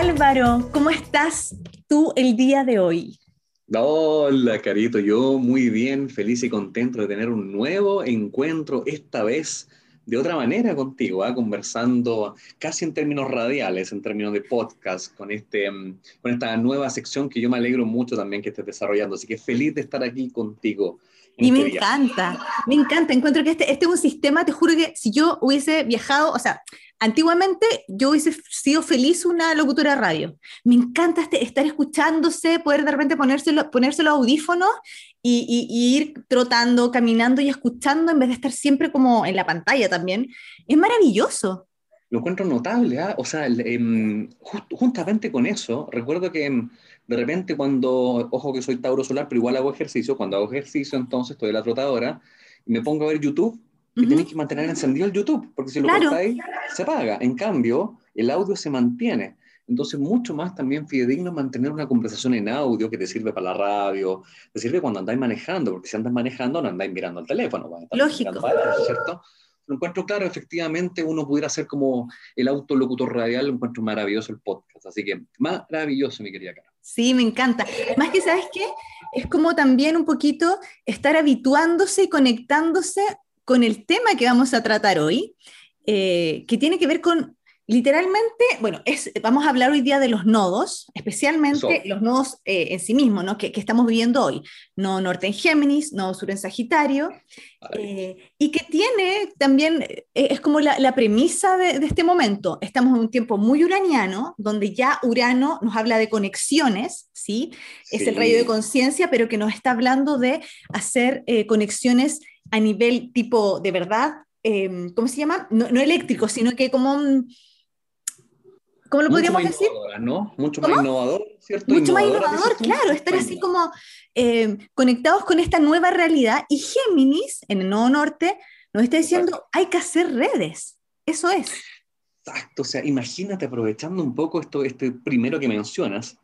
Álvaro, ¿cómo estás tú el día de hoy? Hola, Carito, yo muy bien, feliz y contento de tener un nuevo encuentro, esta vez de otra manera contigo, ¿ah? conversando casi en términos radiales, en términos de podcast, con, este, mm, con esta nueva sección que yo me alegro mucho también que estés desarrollando. Así que feliz de estar aquí contigo. Y me encanta, me encanta. Encuentro que este, este es un sistema, te juro que si yo hubiese viajado, o sea, antiguamente yo hubiese sido feliz una locutora de radio. Me encanta este, estar escuchándose, poder de repente ponérselo, ponérselo audífonos y, ir trotando, caminando y escuchando en vez de estar siempre como en la pantalla también. Es maravilloso. Lo encuentro notable, ¿ah? o sea, em, justamente con eso, recuerdo que em, de repente cuando, ojo que soy Tauro Solar, pero igual hago ejercicio, cuando hago ejercicio entonces estoy en la trotadora y me pongo a ver YouTube y tenéis que mantener encendido el YouTube, porque si lo cortáis, se apaga. En cambio, el audio se mantiene. Entonces, mucho más también fidedigno mantener una conversación en audio que te sirve para la radio, te sirve cuando andáis manejando, porque si andas manejando no andáis mirando el teléfono. Lógico. ¿Cierto? Lo encuentro claro, efectivamente, uno pudiera hacer como el autolocutor radial, lo encuentro maravilloso el podcast. Así que maravilloso, mi querida Cara. Sí, me encanta. Más que, ¿sabes qué? Es como también un poquito estar habituándose y conectándose con el tema que vamos a tratar hoy, eh, que tiene que ver con literalmente, bueno, es, vamos a hablar hoy día de los nodos, especialmente los nodos eh, en sí mismos, ¿no? que, estamos viviendo hoy. No norte en Géminis, no sur en Sagitario, eh, y que tiene también, es como la, premisa de, este momento. Estamos en un tiempo muy uraniano, donde ya Urano nos habla de conexiones, ¿sí? Es el rayo de conciencia, pero que nos está hablando de hacer conexiones a nivel tipo de verdad, em, ¿cómo se llama? No, eléctrico, sino que como... ¿Cómo lo podríamos decir? ¿no? Mucho más innovador, ¿cierto? Mucho más innovador, claro, estar así como em, conectados con esta nueva realidad. Y Géminis, en el Nuevo Norte, nos está diciendo, hay que hacer redes. Eso es. Exacto, o sea, imagínate aprovechando un poco esto, este primero que mencionas,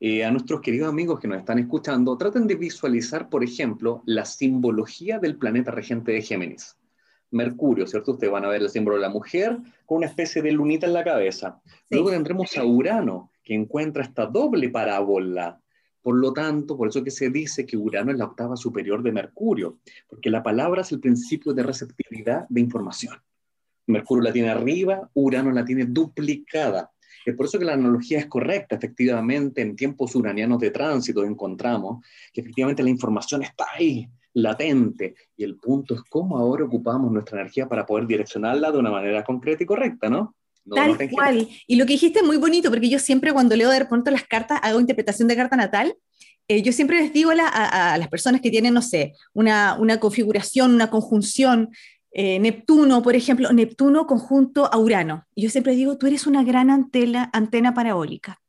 eh, a nuestros queridos amigos que nos están escuchando, traten de visualizar, por ejemplo, la simbología del planeta regente de Géminis. Mercurio, ¿cierto? Ustedes van a ver el símbolo de la mujer con una especie de lunita en la cabeza. Luego tendremos a Urano, que encuentra esta doble parábola. Por lo tanto, por eso que se dice que Urano es la octava superior de Mercurio, porque la palabra es el principio de receptividad de información. Mercurio la tiene arriba, Urano la tiene duplicada. Es por eso que la analogía es correcta, efectivamente, en tiempos uranianos de tránsito encontramos que efectivamente la información está ahí, latente, y el punto es cómo ahora ocupamos nuestra energía para poder direccionarla de una manera concreta y correcta, ¿no? Tal cual. Y lo que dijiste es muy bonito, porque yo siempre cuando leo de pronto las cartas, hago interpretación de carta natal, eh, yo siempre les digo a, las personas que tienen, no sé, una, una configuración, una conjunción eh, Neptuno, por ejemplo, Neptuno conjunto a Urano. Y yo siempre digo, tú eres una gran antena, antena parabólica.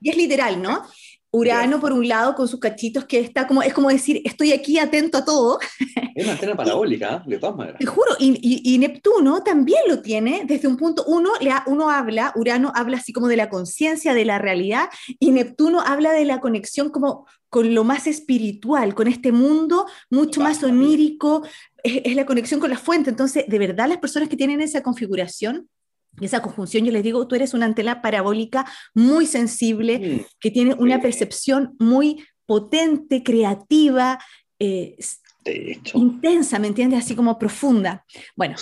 Y es literal, ¿no? Urano, por un lado, con sus cachitos, que está como, es como decir, estoy aquí atento a todo. Es una antena parabólica, de todas maneras. Te juro, y, Neptuno también lo tiene desde un punto, uno, uno habla, Urano habla así como de la conciencia, de la realidad, y Neptuno habla de la conexión como con lo más espiritual, con este mundo mucho más onírico, es, la conexión con la fuente. Entonces, de verdad, las personas que tienen esa configuración, esa conjunción, yo les digo, tú eres una antena parabólica muy sensible, mm. que tiene una percepción muy potente, creativa, eh, intensa, ¿me entiendes? Así como profunda. Bueno.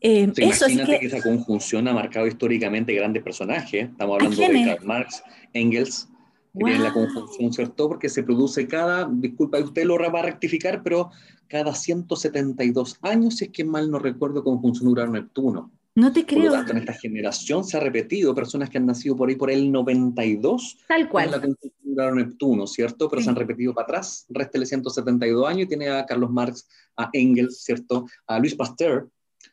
Eh, eso es que, que, esa conjunción ha marcado históricamente grandes personajes. Estamos hablando de Karl Marx, Engels, que tienen la conjunción, ¿cierto? Porque se produce cada, disculpa, usted lo va a rectificar, pero cada 172 años, si es que mal no recuerdo, conjunción Urano-Neptuno. No te creo. Por lo tanto, en esta generación se ha repetido, personas que han nacido por ahí por el 92. Tal cual. La conjunción Urano-Neptuno, ¿cierto? Pero se han repetido para atrás. Restele 172 años y tiene a Carlos Marx, a Engels, ¿cierto? A Luis Pasteur,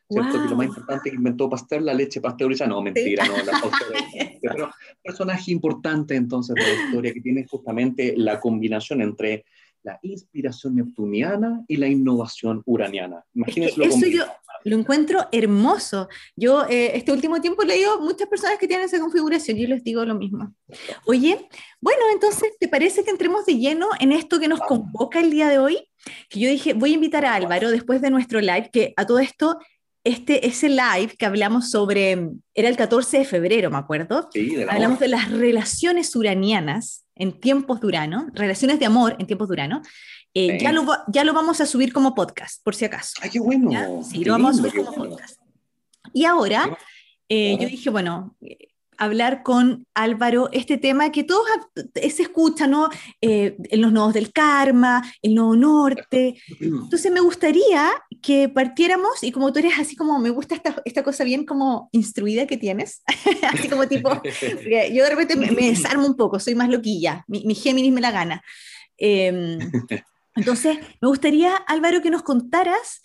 ¿cierto? Que lo más importante que inventó Pasteur, la leche pasteurizada. No, mentira, no, la Pero personaje importante entonces de la historia que tiene justamente la combinación entre la inspiración neptuniana y la innovación uraniana. Imagínense Eso yo lo encuentro hermoso. Yo eh, este último tiempo he leído muchas personas que tienen esa configuración y les digo lo mismo. Oye, bueno, entonces, ¿te parece que entremos de lleno en esto que nos convoca el día de hoy? Que yo dije, voy a invitar a Álvaro después de nuestro live, que a todo esto este, ese live que hablamos sobre, era el 14 de febrero, me acuerdo. Sí, de hablamos de las relaciones uranianas en tiempos de Urano, relaciones de amor en tiempos de Urano. Eh, ya, lo, ya lo vamos a subir como podcast, por si acaso. ¡Ay, qué bueno! Sí, lo vamos a subir como podcast. Y ahora, eh, yo dije, bueno, hablar con Álvaro este tema que todos se escucha, ¿no? Eh, en los nodos del karma, el nodo norte. Entonces me gustaría que partiéramos, y como tú eres así como, me gusta esta, esta cosa bien como instruida que tienes, así como tipo, yo de repente me, desarmo un poco, soy más loquilla, mi, mi Géminis me la gana. Em, entonces, me gustaría, Álvaro, que nos contaras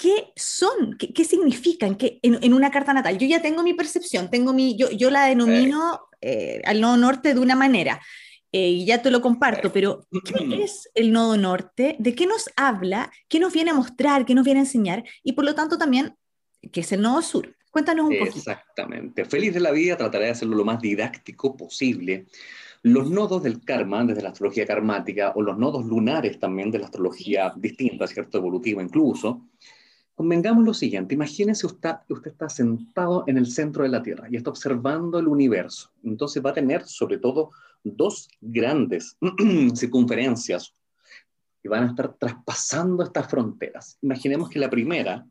¿qué son? ¿Qué, significan que en, una carta natal? Yo ya tengo mi percepción, tengo mi, yo, yo la denomino eh, al nodo norte de una manera, eh, y ya te lo comparto, pero ¿qué es el nodo norte? ¿De qué nos habla? ¿Qué nos viene a mostrar? ¿Qué nos viene a enseñar? Y por lo tanto también, ¿qué es el nodo sur? Cuéntanos un poco. Exactamente. Feliz de la vida, trataré de hacerlo lo más didáctico posible. Los nodos del karma, desde la astrología karmática, o los nodos lunares también de la astrología distinta, ¿cierto? Evolutiva incluso, Convengamos lo siguiente, imagínese usted, usted está sentado en el centro de la Tierra y está observando el universo. Entonces va a tener sobre todo dos grandes circunferencias que van a estar traspasando estas fronteras. Imaginemos que la primera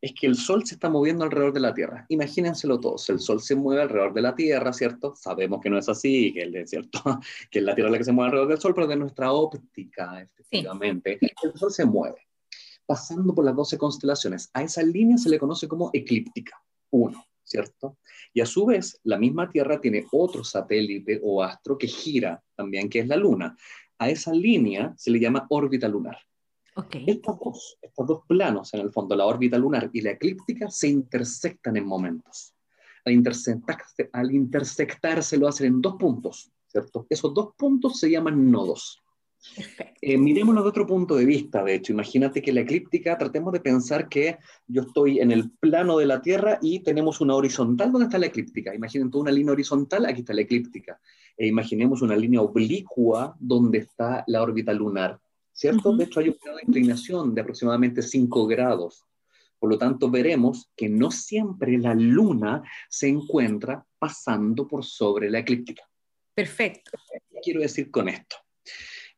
es que el Sol se está moviendo alrededor de la Tierra. Imagínenselo todos, el Sol se mueve alrededor de la Tierra, ¿cierto? Sabemos que no es así, que, es cierto, que es la Tierra la que se mueve alrededor del Sol, pero de nuestra óptica, efectivamente, el Sol se mueve pasando por las 12 constelaciones. A esa línea se le conoce como eclíptica, uno, ¿cierto? Y a su vez, la misma Tierra tiene otro satélite o astro que gira también, que es la Luna. A esa línea se le llama órbita lunar. Okay. Estos, dos, estos dos planos, en el fondo, la órbita lunar y la eclíptica, se intersectan en momentos. Al intersectarse, al intersectarse lo hacen en dos puntos, ¿cierto? Esos dos puntos se llaman nodos. Eh, miremoslo de otro punto de vista, de hecho. Imagínate que la eclíptica, tratemos de pensar que yo estoy en el plano de la Tierra y tenemos una horizontal. ¿Dónde está la eclíptica? Imaginen toda una línea horizontal, aquí está la eclíptica. E imaginemos una línea oblicua donde está la órbita lunar, ¿cierto? De hecho, hay un grado de inclinación de aproximadamente 5 grados. Por lo tanto, veremos que no siempre la luna se encuentra pasando por sobre la eclíptica. Perfecto. ¿Qué quiero decir con esto?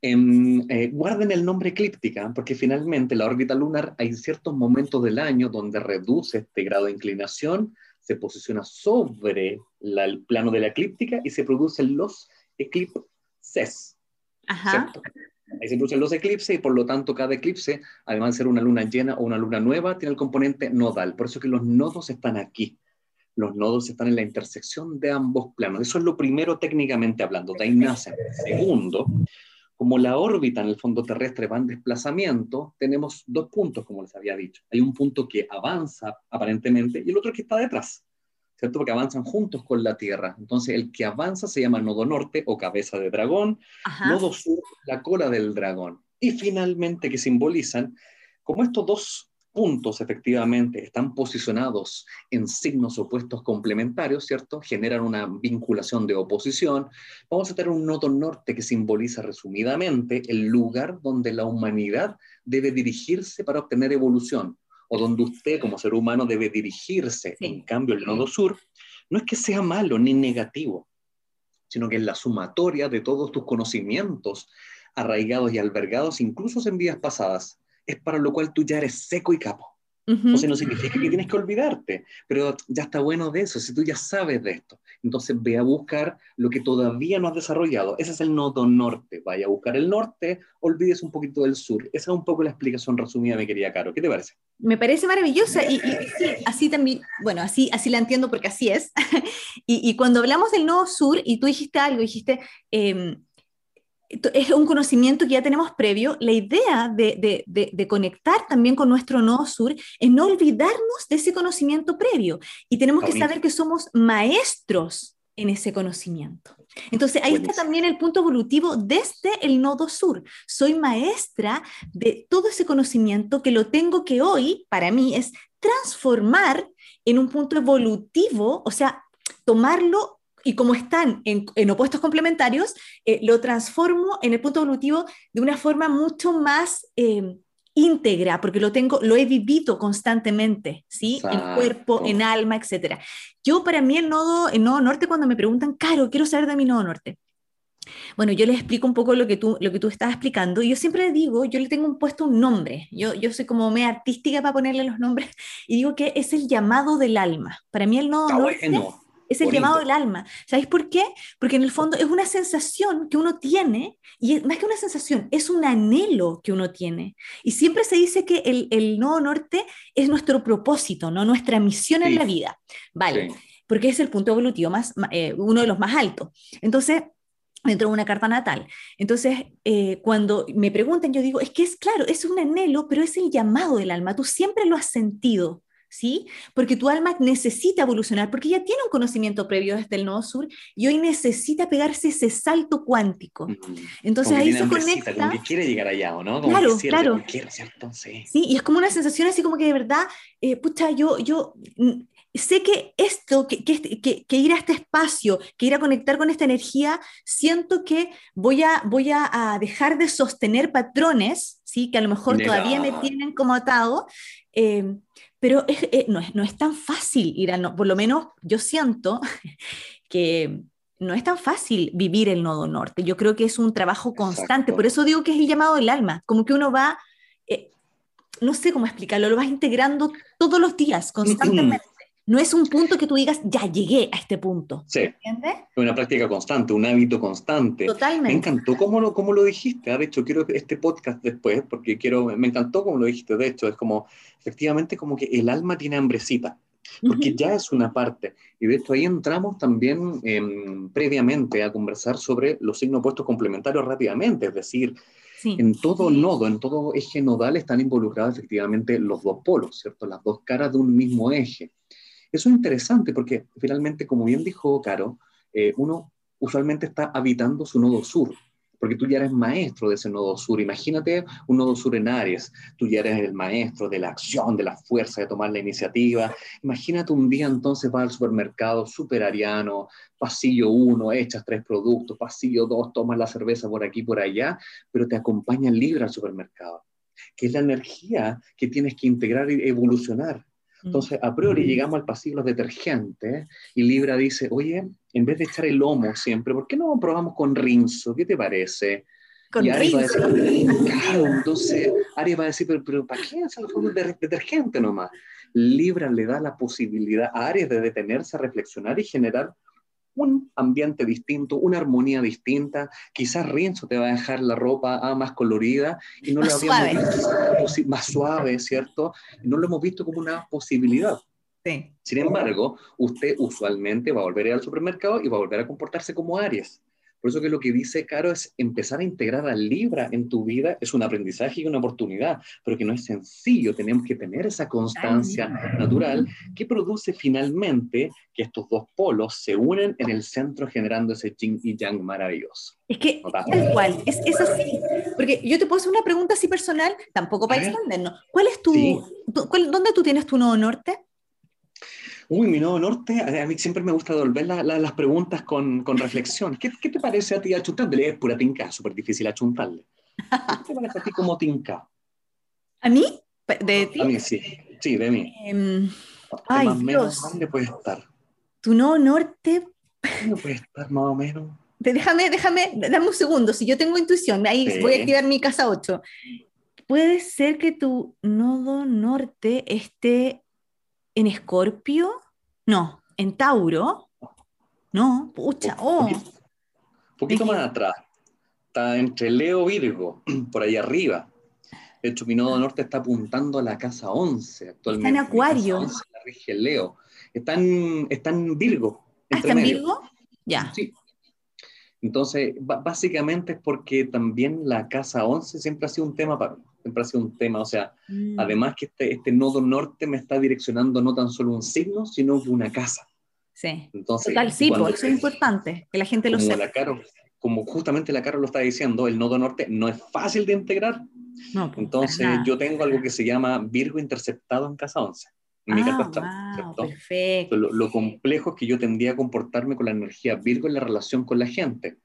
Em, eh, guarden el nombre eclíptica, porque finalmente la órbita lunar hay ciertos momentos del año donde reduce este grado de inclinación, se posiciona sobre el plano de la eclíptica y se producen los eclipses. Ajá. Ahí se producen los eclipses y por lo tanto cada eclipse, además de ser una luna llena o una luna nueva, tiene el componente nodal. Por eso que los nodos están aquí. Los nodos están en la intersección de ambos planos. Eso es lo primero técnicamente hablando. De ahí nace. Segundo, como la órbita en el fondo terrestre va en desplazamiento, tenemos dos puntos, como les había dicho. Hay un punto que avanza aparentemente y el otro que está detrás, ¿cierto? Porque avanzan juntos con la Tierra. Entonces, el que avanza se llama nodo norte o cabeza de dragón, nodo sur, la cola del dragón. Y finalmente, que simbolizan, como estos dos puntos efectivamente están posicionados en signos opuestos complementarios, ¿cierto? Generan una vinculación de oposición. Vamos a tener un nodo norte que simboliza resumidamente el lugar donde la humanidad debe dirigirse para obtener evolución, o donde usted como ser humano debe dirigirse. En cambio, el nodo sur no es que sea malo ni negativo, sino que es la sumatoria de todos tus conocimientos arraigados y albergados incluso en vidas pasadas es para lo cual tú ya eres seco y capo. O sea, no significa que tienes que olvidarte, pero ya está bueno de eso, si tú ya sabes de esto. Entonces ve a buscar lo que todavía no has desarrollado. Ese es el nodo norte. Vaya a buscar el norte, olvides un poquito del sur. Esa es un poco la explicación resumida, mi querida Caro. ¿Qué te parece? Me parece maravillosa y, así también, bueno, así, así la entiendo porque así es. y, cuando hablamos del nodo sur, y tú dijiste algo, dijiste... Eh, es un conocimiento que ya tenemos previo. La idea de, conectar también con nuestro nodo sur es no olvidarnos de ese conocimiento previo y tenemos que saber que somos maestros en ese conocimiento. Entonces ahí está también el punto evolutivo desde el nodo sur. Soy maestra de todo ese conocimiento que lo tengo que hoy, para mí, es transformar en un punto evolutivo, o sea, tomarlo y como están en, opuestos complementarios, eh, lo transformo en el punto evolutivo de una forma mucho más eh, íntegra, porque lo tengo, lo he vivido constantemente, ¿sí? En cuerpo, en alma, etc. Yo, para mí, el nodo, el nodo norte, cuando me preguntan, Caro, quiero saber de mi nodo norte. Bueno, yo les explico un poco lo que tú, lo que tú estás explicando. Yo siempre digo, yo le tengo un puesto un nombre. Yo, yo soy como me artística para ponerle los nombres. Y digo que es el llamado del alma. Para mí el nodo norte es el llamado del alma. ¿Sabéis por qué? Porque en el fondo es una sensación que uno tiene, y más que una sensación, es un anhelo que uno tiene. Y siempre se dice que el, el nodo norte es nuestro propósito, ¿no? nuestra misión en la vida. Vale. Porque es el punto evolutivo más, eh, uno de los más altos. Entonces, dentro de una carta natal. Entonces, eh, cuando me preguntan, yo digo, es que es claro, es un anhelo, pero es el llamado del alma. Tú siempre lo has sentido. ¿Sí? Porque tu alma necesita evolucionar, porque ya tiene un conocimiento previo desde el nodo sur y hoy necesita pegarse ese salto cuántico. Entonces ahí se conecta. Como que quiere llegar allá, ¿o no? claro, claro. Sí. y es como una sensación así como que de verdad, eh, pucha, yo, yo mm, sé que esto, que, que, que, ir a este espacio, que ir a conectar con esta energía, siento que voy a, voy a, dejar de sostener patrones, ¿sí? que a lo mejor todavía me tienen como atado, eh, pero eh, no, es, no, es, tan fácil ir a, por lo menos yo siento que no es tan fácil vivir el nodo norte. Yo creo que es un trabajo constante, por eso digo que es el llamado del alma, como que uno va, eh, no sé cómo explicarlo, lo vas integrando todos los días, constantemente. No es un punto que tú digas, ya llegué a este punto. Sí. ¿Entiendes? Es una práctica constante, un hábito constante. Totalmente. Me encantó cómo lo, cómo lo dijiste. ¿ah? De hecho, quiero este podcast después, porque quiero, me encantó cómo lo dijiste. De hecho, es como, efectivamente, como que el alma tiene hambrecita, porque ya es una parte. Y de hecho, ahí entramos también em, previamente a conversar sobre los signos opuestos complementarios rápidamente. Es decir, En todo nodo, en todo eje nodal están involucrados efectivamente los dos polos, ¿cierto? Las dos caras de un mismo eje. Eso es interesante porque finalmente, como bien dijo Caro, eh, uno usualmente está habitando su nodo sur, porque tú ya eres maestro de ese nodo sur. Imagínate un nodo sur en Aries, tú ya eres el maestro de la acción, de la fuerza, de tomar la iniciativa. Imagínate un día entonces vas al supermercado super ariano, pasillo 1, echas tres productos, pasillo 2, tomas la cerveza por aquí, por allá, pero te acompaña libre al supermercado, que es la energía que tienes que integrar y evolucionar. Entonces, a priori llegamos al pasillo de detergentes y Libra dice, oye, en vez de echar el lomo siempre, ¿por qué no probamos con rinzo? ¿Qué te parece? Con y Ari rinzo. Va a decir, claro, entonces Ari va a decir, pero, ¿para qué hacer el de detergente nomás? Libra le da la posibilidad a Aries de detenerse a reflexionar y generar un ambiente distinto, una armonía distinta. Quizás Rinzo te va a dejar la ropa ah, más colorida y no más lo habíamos suave. visto más suave, ¿cierto? No lo hemos visto como una posibilidad. Sí. Sin embargo, usted usualmente va a volver al supermercado y va a volver a comportarse como Aries. Por eso que lo que dice Caro es empezar a integrar al Libra en tu vida es un aprendizaje y una oportunidad, pero que no es sencillo. Tenemos que tener esa constancia natural que produce finalmente que estos dos polos se unen en el centro generando ese yin y yang maravilloso. Es que tal cual, es, es, así. Porque yo te puedo hacer una pregunta así personal, tampoco para extendernos. ¿Cuál es tu, ¿Dónde tú tienes tu nodo norte? Uy, mi nodo norte, a mí siempre me gusta devolver las preguntas con, con reflexión. ¿Qué, ¿Qué, te parece a ti achuntarle? Es pura tinca, súper difícil achuntarle. ¿Qué te parece a ti como tinca? ¿A mí? ¿De ti? A mí sí, sí, de mí. Um, ay, más Dios. ¿Dónde puede estar? Tu nodo norte... ¿Dónde puede estar más o menos? Déjame, déjame, dame un segundo, si yo tengo intuición, ahí sí. voy a activar mi casa 8. Puede ser que tu nodo norte esté en Escorpio, no, en Tauro, no, pucha, oh. Un poquito, poquito más atrás, está entre Leo y Virgo, por ahí arriba. De hecho, mi nodo norte está apuntando a la casa 11 actualmente. Está en Acuario. 11 la rige Leo. Está en, está en Virgo. ¿Ah, ¿Está en Virgo? Ya. Sí. Entonces, básicamente es porque también la casa 11 siempre ha sido un tema para mí siempre ha sido un tema. O sea, mm. además que este, este nodo norte me está direccionando no tan solo un signo, sino una casa. Sí. Entonces, Total, sí, por eso es importante que la gente lo sepa. La Caro, como justamente la Caro lo está diciendo, el nodo norte no es fácil de integrar. No, pues, Entonces, yo tengo algo que se llama Virgo interceptado en casa 11. En mi ah, wow, perfecto. Lo, lo complejo es que yo tendría a comportarme con la energía Virgo en la relación con la gente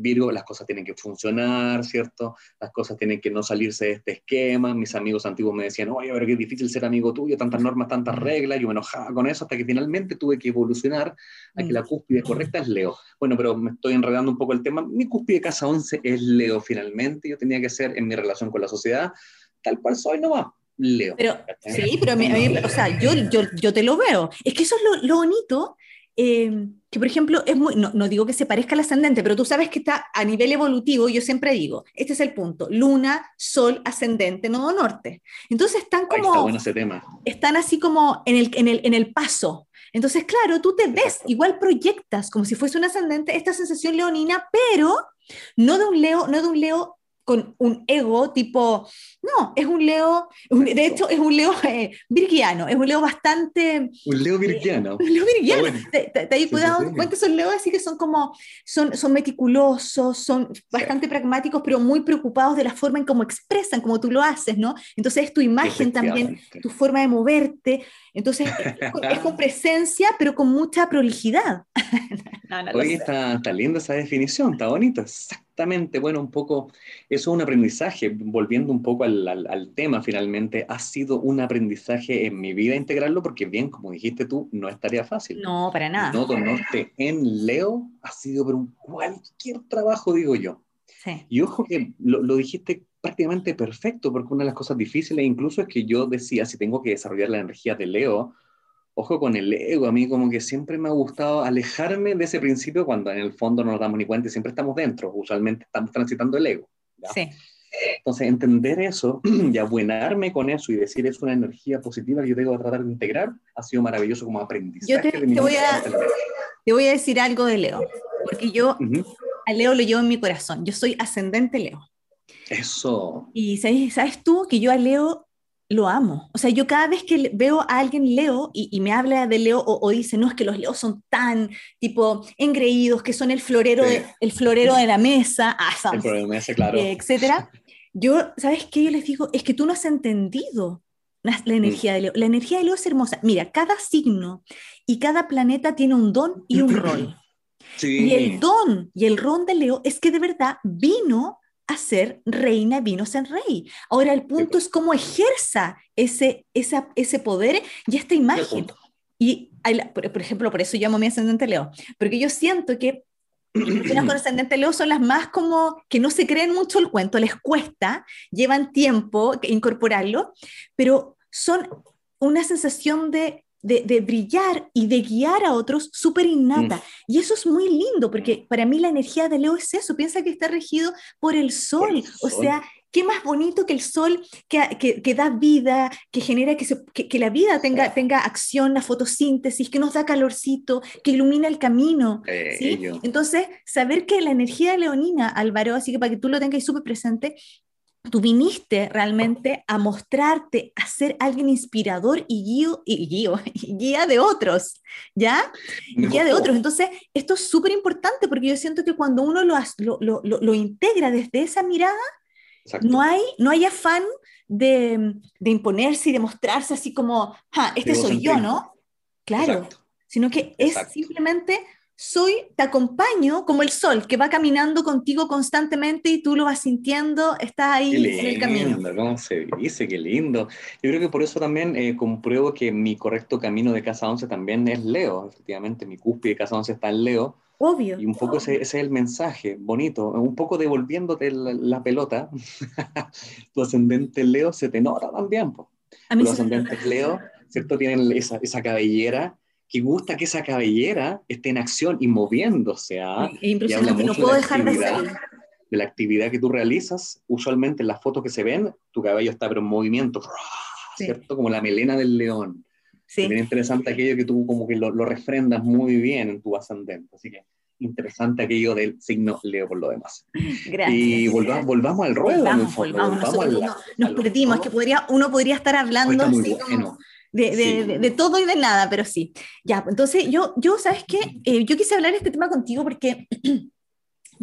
Virgo, las cosas tienen que funcionar, ¿cierto? Las cosas tienen que no salirse de este esquema. Mis amigos antiguos me decían, oye, pero qué difícil ser amigo tuyo, tantas normas, tantas reglas. Yo me enojaba con eso hasta que finalmente tuve que evolucionar a que la cúspide correcta es Leo. Bueno, pero me estoy enredando un poco el tema. Mi cúspide casa 11 es Leo finalmente. Yo tenía que ser en mi relación con la sociedad tal cual soy nomás. Leo. Pero, sí, pero a mí, o sea, yo, yo, yo, te lo veo. Es que eso es lo, lo bonito Em, que por ejemplo, es muy, no, no, digo que se parezca al ascendente, pero tú sabes que está a nivel evolutivo, yo siempre digo, este es el punto, luna, sol, ascendente, nodo norte. Entonces están como... está bueno ese tema. Están así como en el, en el, en el paso. Entonces, claro, tú te ves, igual proyectas como si fuese un ascendente esta sensación leonina, pero no de un Leo, no de un Leo con un ego tipo, no, es un Leo, de hecho es un Leo eh, virgiano, es un Leo bastante... Un Leo virgiano. un Leo virgiano. Te, te, cuidado, cuenta, son Leos así que son como, son, son meticulosos, son bastante pragmáticos, pero muy preocupados de la forma en cómo expresan, como tú lo haces, ¿no? Entonces es tu imagen también, tu forma de moverte, entonces es con presencia, pero con mucha prolijidad. no, Oye, está, está linda esa definición, está bonita, exactamente, bueno, un poco, eso es un aprendizaje, volviendo un poco al, al, tema finalmente, ha sido un aprendizaje en mi vida integrarlo, porque bien, como dijiste tú, no es tarea fácil. No, para nada. Nodo Norte en Leo ha sido por un cualquier trabajo, digo yo. Sí. Y ojo que lo, lo dijiste prácticamente perfecto, porque una de las cosas difíciles incluso es que yo decía, si tengo que desarrollar la energía de Leo, ojo con el ego, a mí como que siempre me ha gustado alejarme de ese principio cuando en el fondo no nos damos ni cuenta y siempre estamos dentro, usualmente estamos transitando el ego. Sí. Entonces, entender eso y abuenarme con eso y decir es una energía positiva que yo tengo que tratar de integrar, ha sido maravilloso como aprendizaje. Yo te, voy, a, te voy, a, decir algo de Leo, porque yo a Leo lo llevo en mi corazón. Yo soy ascendente Leo. Eso. Y ¿sabes, sabes tú que yo a Leo lo amo. O sea, yo cada vez que veo a alguien Leo y, me habla de Leo o, dice, no, es que los Leos son tan, tipo, engreídos, que son el florero, de, el florero de la mesa, ah, el de la mesa, claro. Etcétera. Yo, ¿sabes qué? Yo les digo, es que tú no has entendido la, mm. energía de Leo. La energía de Leo es hermosa. Mira, cada signo y cada planeta tiene un don y un rol. Sí. Y el don y el rol de Leo es que de verdad vino a ser reina, vino ser rey. Ahora el punto es cómo ejerza ese, esa, ese poder y esta imagen. Y, por, ejemplo, por eso llamo a mi ascendente Leo, porque yo siento que las con ascendente Leo son las más como que no se creen mucho el cuento, les cuesta, llevan tiempo incorporarlo, pero son una sensación de de, brillar y de guiar a otros súper innata. Mm. Y eso es muy lindo, porque para mí la energía de Leo es eso, piensa que está regido por el sol, o sea, qué más bonito que el sol que, que, da vida, que genera que, que, la vida tenga, tenga acción, la fotosíntesis, que nos da calorcito, que ilumina el camino. ¿sí? Entonces, saber que la energía leonina, Álvaro, así que para que tú lo tengas súper presente, tú viniste realmente a mostrarte, a ser alguien inspirador y, guío, y, guía de otros, ¿ya? guía de otros. Entonces, esto es súper importante porque yo siento que cuando uno lo, lo, lo, lo integra desde esa mirada, no hay, no hay afán de, de, imponerse y de mostrarse así como, ah, este soy yo, ¿no? Claro, sino que es simplemente soy, te acompaño como el sol que va caminando contigo constantemente y tú lo vas sintiendo, estás ahí en el camino. ¿Cómo se dice? Qué lindo. Yo creo que por eso también eh, compruebo que mi correcto camino de Casa 11 también es Leo. Efectivamente, mi cúspide de Casa 11 está en Leo. Obvio. Y un poco ese, es el mensaje bonito, un poco devolviéndote la, pelota. tu ascendente Leo se te nota también. Po. A mí Los ascendentes Leo, ¿cierto? Tienen esa, esa cabellera que gusta que esa cabellera esté en acción y moviéndose. ¿ah? impresionante, no puedo dejar de ser. De la actividad que tú realizas, usualmente en las fotos que se ven, tu cabello está pero en movimiento, ¿cierto? Como la melena del león. Sí. Es interesante aquello que tú como que lo, refrendas muy bien en tu ascendente. Así que interesante aquello del signo Leo por lo demás. Gracias. Y volvamos, volvamos al ruedo. Volvamos, volvamos, nos perdimos, que podría, uno podría estar hablando así como de, todo y de nada, pero sí. Ya, entonces yo, yo ¿sabes qué? Eh, yo quise hablar de este tema contigo porque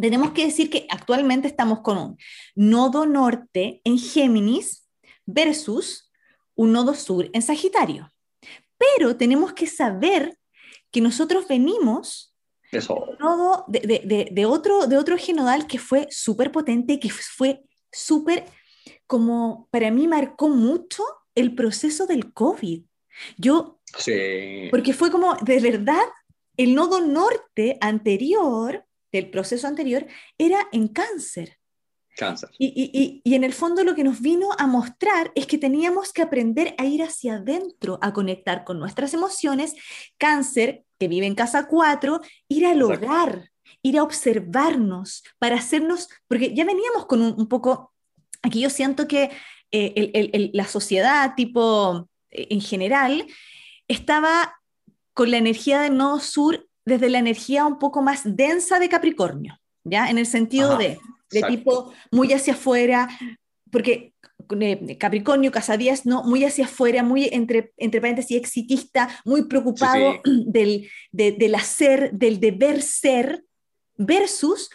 tenemos que decir que actualmente estamos con un nodo norte en Géminis versus un nodo sur en Sagitario. Pero tenemos que saber que nosotros venimos Eso. nodo de, de, de, otro, de otro genodal que fue súper potente, que fue súper, como para mí marcó mucho el proceso del COVID. Yo, sí. porque fue como, de verdad, el nodo norte anterior, del proceso anterior, era en cáncer. Cáncer. Y, y, y, en el fondo lo que nos vino a mostrar es que teníamos que aprender a ir hacia adentro, a conectar con nuestras emociones. Cáncer, que vive en casa 4, ir al Exacto. hogar, ir a observarnos, para hacernos, porque ya veníamos con un, un poco, aquí yo siento que eh, el, el, el, la sociedad tipo eh, en general estaba con la energía del nodo sur desde la energía un poco más densa de Capricornio, ¿ya? En el sentido Ajá. de de tipo muy hacia afuera, porque eh, Capricornio, Casa 10, ¿no? muy hacia afuera, muy entre, entre paréntesis exitista, muy preocupado sí, sí. Del, de, del hacer, del deber ser, versus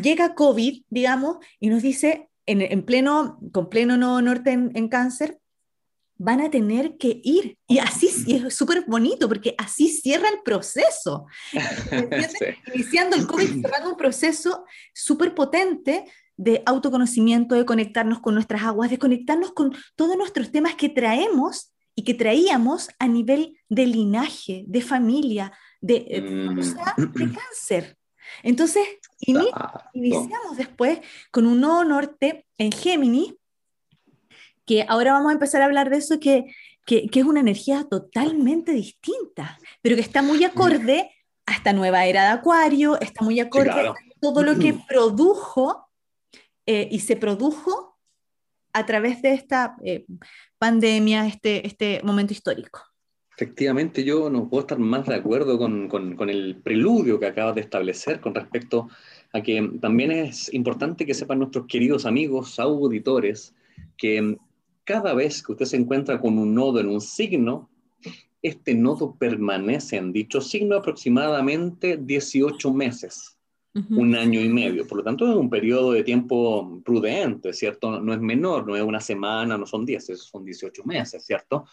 llega COVID, digamos, y nos dice, en, en pleno, con pleno no norte en, en cáncer, van a tener que ir. Y así y es súper bonito, porque así cierra el proceso. sí. Iniciando el COVID, cerrando un proceso súper potente de autoconocimiento, de conectarnos con nuestras aguas, de conectarnos con todos nuestros temas que traemos y que traíamos a nivel de linaje, de familia, de, mm. o sea, de cáncer. Entonces, ini iniciamos después con un nodo norte en Géminis, que ahora vamos a empezar a hablar de eso, que, que, que, es una energía totalmente distinta, pero que está muy acorde a esta nueva era de Acuario, está muy acorde sí, claro. a todo lo que produjo eh, y se produjo a través de esta eh, pandemia, este, este momento histórico. Efectivamente, yo no puedo estar más de acuerdo con, con, con, el preludio que acabas de establecer con respecto a que también es importante que sepan nuestros queridos amigos, auditores, que cada vez que usted se encuentra con un nodo en un signo, este nodo permanece en dicho signo aproximadamente 18 meses, uh -huh. un año y medio. Por lo tanto, es un periodo de tiempo prudente, ¿cierto? No es menor, no es una semana, no son 10, son 18 meses, ¿cierto?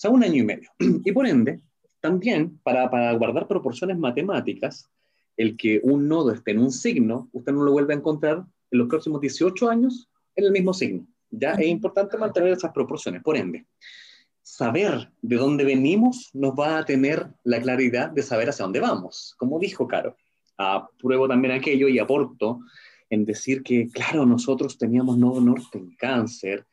Sea, un año y medio. Y por ende, también para, para guardar proporciones matemáticas, el que un nodo esté en un signo, usted no lo vuelve a encontrar en los próximos 18 años en el mismo signo. Ya es importante mantener esas proporciones. Por ende, saber de dónde venimos nos va a tener la claridad de saber hacia dónde vamos. Como dijo Caro, apruebo también aquello y aporto en decir que, claro, nosotros teníamos nodo norte en cáncer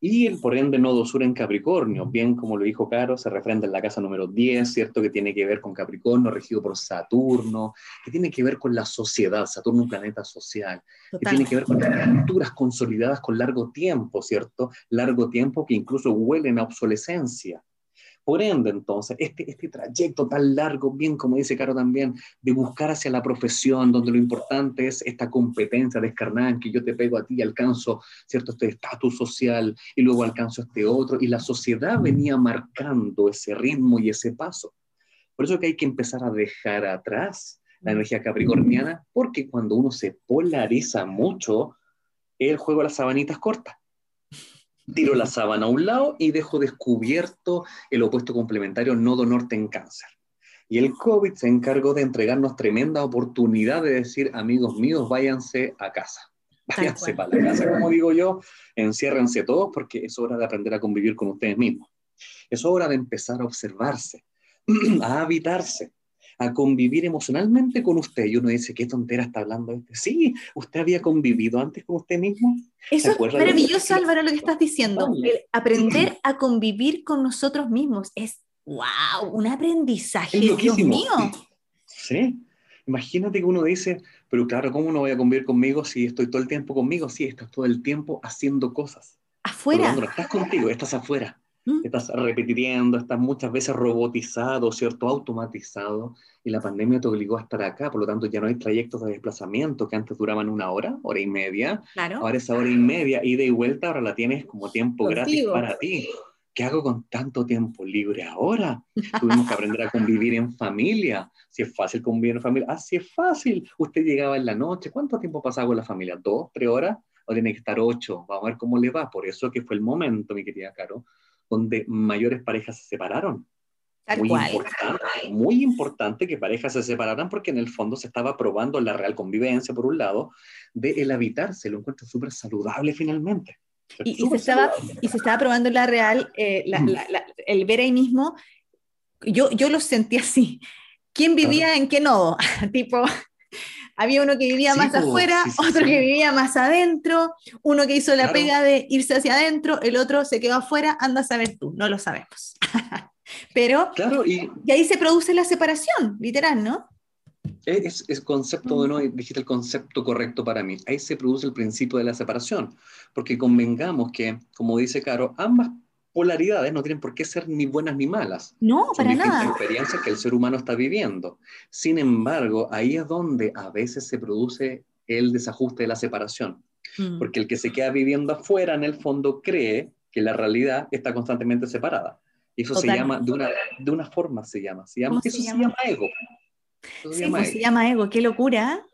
y el por ende nodo sur en Capricornio, bien como lo dijo Caro, se refrenda en la casa número 10, ¿cierto? Que tiene que ver con Capricornio, regido por Saturno, que tiene que ver con la sociedad, Saturno un planeta social, Total. que tiene que ver con estructuras consolidadas con largo tiempo, ¿cierto? Largo tiempo que incluso huelen a obsolescencia. Por ende, entonces, este, este trayecto tan largo, bien como dice Caro también, de buscar hacia la profesión, donde lo importante es esta competencia descarnada en que yo te pego a ti y alcanzo, ¿cierto?, este estatus social y luego alcanzo este otro, y la sociedad venía marcando ese ritmo y ese paso. Por eso que hay que empezar a dejar atrás la energía capricorniana, porque cuando uno se polariza mucho, el juego de las sabanitas corta tiro la sábana a un lado y dejo descubierto el opuesto complementario nodo norte en cáncer. Y el COVID se encargó de entregarnos tremenda oportunidad de decir, amigos míos, váyanse a casa. Váyanse para la casa, como digo yo, enciérrense todos porque es hora de aprender a convivir con ustedes mismos. Es hora de empezar a observarse, a habitarse, a convivir emocionalmente con usted. Y uno dice, ¿qué tontera está hablando este? Sí, ¿usted había convivido antes con usted mismo? Eso es maravilloso, Álvaro, lo que estás diciendo. El aprender a convivir con nosotros mismos es, wow, un aprendizaje, Dios mío. Sí, imagínate que uno dice, pero claro, ¿cómo no voy a convivir conmigo si estoy todo el tiempo conmigo? Sí, estás todo el tiempo haciendo cosas. Afuera. No estás contigo, estás afuera. Estás repitiendo, estás muchas veces robotizado, ¿cierto? Automatizado. Y la pandemia te obligó a estar acá, por lo tanto ya no hay trayectos de desplazamiento que antes duraban una hora, hora y media. Claro. Ahora esa hora y media, ida y vuelta, ahora la tienes como tiempo Contigo. gratis para ti. ¿Qué hago con tanto tiempo libre ahora? Tuvimos que aprender a convivir en familia. Si es fácil convivir en familia, así ah, es fácil. Usted llegaba en la noche, ¿cuánto tiempo pasaba con la familia? ¿Dos, tres horas? O tiene que estar ocho. Vamos a ver cómo le va. Por eso que fue el momento, mi querida Caro, donde mayores parejas se separaron. muy importante, muy importante que parejas se separaran porque en el fondo se estaba probando la real convivencia, por un lado, de el habitarse, lo encuentro súper saludable finalmente. Y, se estaba, y se estaba probando la real, eh, el ver ahí mismo, yo, yo lo sentí así. ¿Quién vivía en qué nodo? tipo, había uno que vivía más afuera, otro que vivía más adentro, uno que hizo la pega de irse hacia adentro, el otro se quedó afuera, anda a saber tú, no lo sabemos. Pero claro, y, ahí se produce la separación, literal, ¿no? Es, el concepto no, dijiste el concepto correcto para mí. Ahí se produce el principio de la separación, porque convengamos que, como dice Caro, ambas polaridades no tienen por qué ser ni buenas ni malas. No, Son para nada. experiencias que el ser humano está viviendo. Sin embargo, ahí es donde a veces se produce el desajuste de la separación. Mm. Porque el que se queda viviendo afuera, en el fondo, cree que la realidad está constantemente separada. Y eso se llama, de una, de una forma se llama, se llama, eso se llama, ego. se, sí, llama pues ego. se llama ego, qué locura.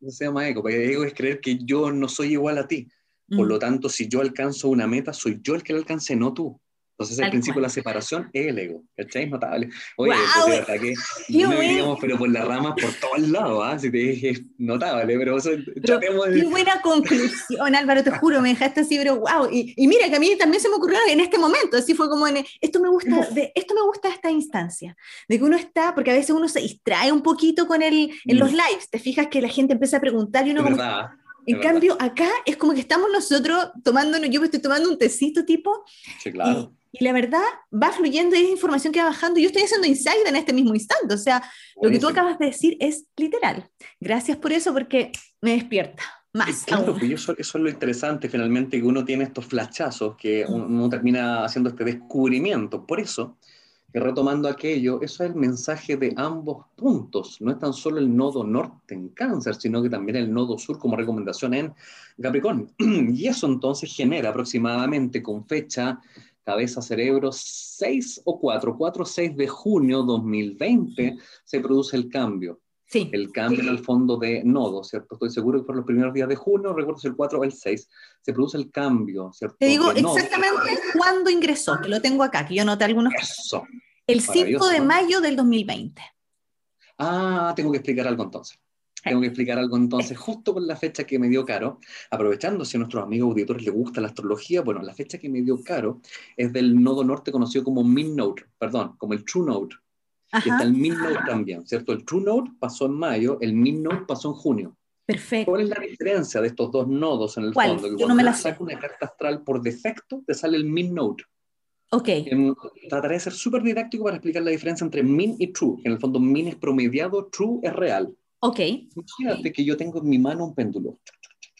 Eso se llama ego, porque ego es creer que yo no soy igual a ti. Por lo mm. tanto, si yo alcanzo una meta, soy yo el que la alcance, no tú. Entonces, el principio de la separación es el ego. ¿Cachai? Notable. Oye, wow, pues, ataque, no digamos, pero por las ramas por todos lados, ¿ah? Si te dije, es notable, pero, eso, pero Qué buena conclusión, Álvaro, te juro, me dejaste así, pero wow. Y, y, mira, que a mí también se me ocurrió en este momento, así fue como en, esto me gusta, de, esto me gusta esta instancia, de que uno está, porque a veces uno se distrae un poquito con el, en los mm. lives, te fijas que la gente empieza a preguntar y uno como, verdad. En cambio, acá es como que estamos nosotros tomando, yo me estoy tomando un tecito tipo. Sí, claro. Y, la verdad va fluyendo y es información que va bajando. Yo estoy haciendo inside en este mismo instante. O sea, lo que tú acabas de decir es literal. Gracias por eso, porque me despierta. Más claro, pues eso, eso, es lo interesante finalmente, que uno tiene estos flachazos, que uno termina haciendo este descubrimiento. Por eso, retomando aquello, eso es el mensaje de ambos puntos. No es tan solo el nodo norte en cáncer, sino que también el nodo sur como recomendación en Capricornio. Y eso entonces genera aproximadamente con fecha cabeza cerebro 6 o 4, 4 6 de junio 2020 se produce el cambio. Sí. El cambio en el fondo de nodo, ¿cierto? Estoy seguro que por los primeros días de junio, recuerdo si el 4 o el 6, se produce el cambio, ¿cierto? Te digo exactamente cuándo ingresó, que lo tengo acá, que yo noté algunos. Eso. El 5 de mayo del 2020. Ah, tengo que explicar algo entonces. Tengo que explicar algo entonces, justo por la fecha que me dio caro, aprovechando si a nuestros amigos auditores les gusta la astrología, bueno, la fecha que me dio caro es del nodo norte conocido como Min Node, perdón, como el True Node. Y está el Min Node también, ¿cierto? El True Node pasó en mayo, el Min Node pasó en junio. Perfecto. ¿Cuál es la diferencia de estos dos nodos en el fondo? Que Yo no me la saco una carta astral por defecto, te sale el Min Ok. trataré de ser súper didáctico para explicar la diferencia entre min y true. En el fondo, min es promediado, true es real. Ok. Imagínate que yo tengo en mi mano un péndulo.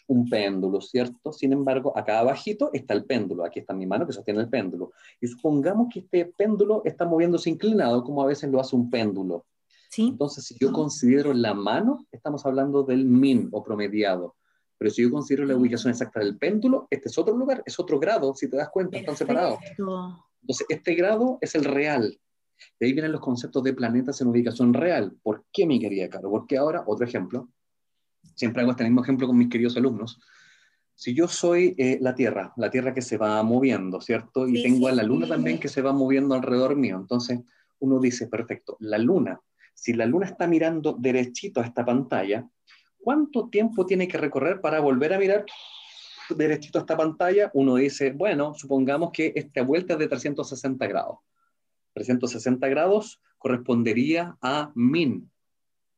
Un péndulo, ¿cierto? Sin embargo, acá abajito está el péndulo. Aquí está mi mano que sostiene el péndulo. Y supongamos que este péndulo está moviéndose inclinado, como a veces lo hace un péndulo. ¿Sí? Entonces, si yo considero la mano, estamos hablando del min o promediado. Pero si yo considero la ubicación exacta del péndulo, este es otro lugar, es otro grado, si te das cuenta, están separados. Entonces, este grado es el real. De ahí vienen los conceptos de planetas en ubicación real. ¿Por qué, mi querida Caro? Porque ahora, otro ejemplo, siempre hago este mismo ejemplo con mis queridos alumnos. Si yo soy eh, la Tierra, la Tierra que se va moviendo, ¿cierto? Y tengo a la Luna también que se va moviendo alrededor mío. Entonces, uno dice, perfecto, la Luna, si la Luna está mirando derechito a esta pantalla, ¿cuánto tiempo tiene que recorrer para volver a mirar derechito a esta pantalla? Uno dice, bueno, supongamos que esta vuelta es de 360 grados. 360 grados correspondería a min.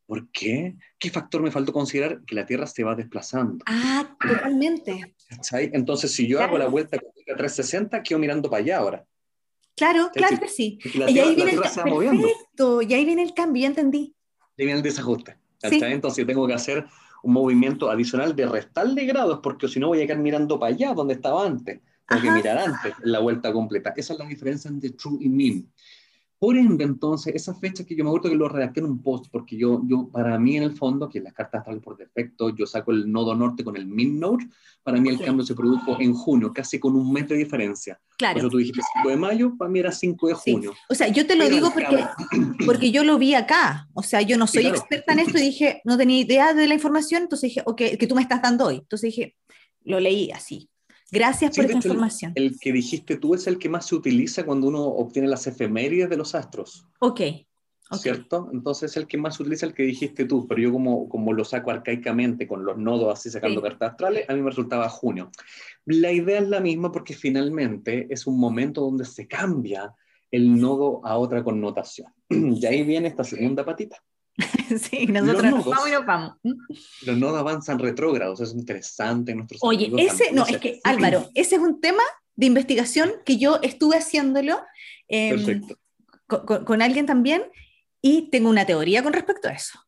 ¿Por qué? ¿Qué factor me faltó considerar? Que la Tierra se va desplazando. Ah, totalmente. Entonces, si yo hago la vuelta a 360, quedo mirando para allá ahora. Claro, claro que sí. y ahí viene el, perfecto, y ahí viene el cambio, ya entendí. Ahí viene el desajuste. Entonces tengo que hacer un movimiento adicional de restarle grados, porque si no voy a quedar mirando para allá donde estaba antes. Tengo que mirar antes la vuelta completa. Esa es la diferencia entre true y mean. Por ende, entonces, esa fecha que yo me acuerdo que lo redacté en un post, porque yo, yo para mí en el fondo, que las cartas astrales por defecto, yo saco el nodo norte con el min node, para mí el cambio se produjo en junio, casi con un mes de diferencia. Claro. Por tú dijiste 5 de mayo, para mí era 5 de junio. O sea, yo te lo digo porque, porque yo lo vi acá. O sea, yo no soy experta en esto y dije, no tenía idea de la información, entonces dije, ok, que tú me estás dando hoy. Entonces dije, lo leí así. Gracias por esta información. El, que dijiste tú es el que más se utiliza cuando uno obtiene las efemérides de los astros. Ok. ¿Cierto? Entonces es el que más se utiliza el que dijiste tú, pero yo como, como lo saco arcaicamente con los nodos así sacando cartas astrales, a mí me resultaba junio. La idea es la misma porque finalmente es un momento donde se cambia el nodo a otra connotación. y ahí viene esta segunda patita. sí, nosotros nos vamos y nos vamos. Los nodos avanzan retrógrados, es interesante. Nuestros Oye, ese, no, es que Álvaro, ese es un tema de investigación que yo estuve haciéndolo em, con, con, alguien también y tengo una teoría con respecto a eso.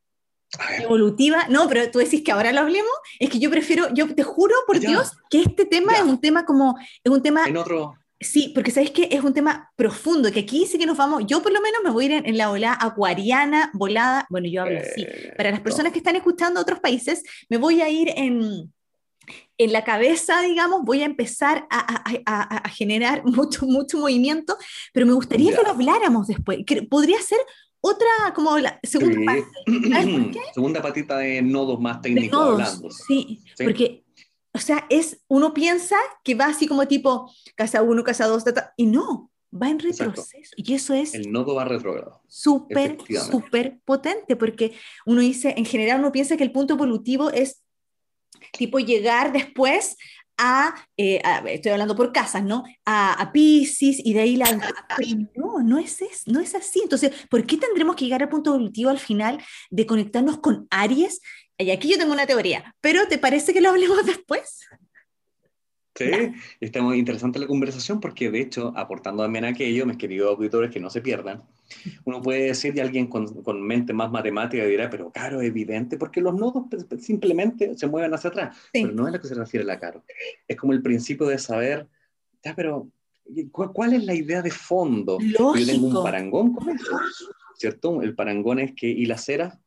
Evolutiva, no, pero tú decís que ahora lo hablemos, es que yo prefiero, yo te juro por Dios que este tema es un tema como, es un tema... En otro, Sí, porque sabéis que es un tema profundo, que aquí sí que nos vamos, yo por lo menos me voy a ir en, la ola acuariana, volada, bueno, yo hablo así. Eh, Para las personas que están escuchando otros países, me voy a ir en, en la cabeza, digamos, voy a empezar a, a, a, generar mucho, mucho movimiento, pero me gustaría que lo habláramos después. Que podría ser otra, como la segunda parte. Segunda patita de nodos más técnicos hablando. Sí, sí, porque o sea, es, uno piensa que va así como tipo casa 1, casa 2, y no, va en retroceso. Y eso es... El nodo va retrogrado. Súper, súper potente, porque uno dice, en general uno piensa que el punto evolutivo es tipo llegar después a, eh, estoy hablando por casas, ¿no? A, a Pisces y de ahí la... No, no es, es, no es así. Entonces, ¿por qué tendremos que llegar al punto evolutivo al final de conectarnos con Aries y aquí yo tengo una teoría, pero ¿te parece que lo hablemos después? Sí, está muy interesante la conversación porque de hecho, aportando también aquello, mis queridos auditores que no se pierdan, uno puede decir de alguien con, con, mente más matemática dirá, pero claro, evidente, porque los nodos simplemente se mueven hacia atrás, pero no es a lo que se refiere la caro. Es como el principio de saber, ya, pero ¿cuál, es la idea de fondo? Lógico. Yo tengo un parangón con eso, ¿cierto? El parangón es que, y las eras,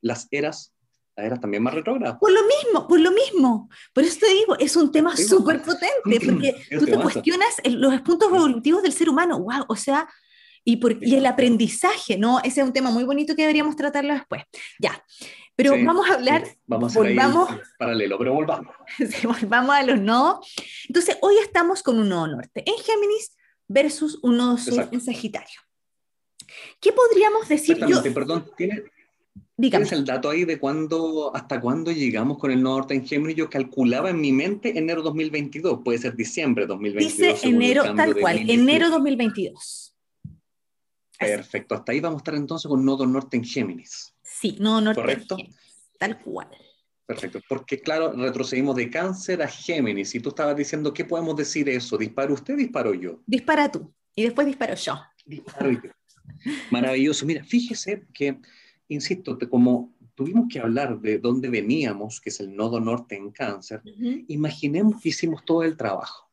las eras eras también más retrógradas. Por lo mismo, por lo mismo. Por eso te digo, es un tema súper potente, porque tú te cuestionas los puntos evolutivos del ser humano, wow, o sea, y, por, y el aprendizaje, ¿no? Ese es un tema muy bonito que deberíamos tratarlo después. Ya, pero vamos a hablar, vamos a volvamos, paralelo, pero volvamos. volvamos a los nodos. Entonces, hoy estamos con un nodo norte en Géminis versus un nodo sur en Sagitario. ¿Qué podríamos decir? Yo, perdón, ¿tiene, ¿Tienes el dato ahí de cuándo, hasta cuándo llegamos con el norte en Géminis? Yo calculaba en mi mente enero 2022, puede ser diciembre 2022. Dice enero, tal cual, enero 2022. Perfecto, hasta ahí vamos a estar entonces con nodo norte en Géminis. Sí, nodo norte ¿Correcto? en Géminis, tal cual. Perfecto, porque claro, retrocedimos de cáncer a Géminis y tú estabas diciendo, ¿qué podemos decir eso? ¿Dispara usted, disparo yo? Dispara tú y después disparo yo. Disparo yo. Maravilloso. Mira, fíjese que insisto, como tuvimos que hablar de dónde veníamos, que es el nodo norte en cáncer, imaginemos que hicimos todo el trabajo.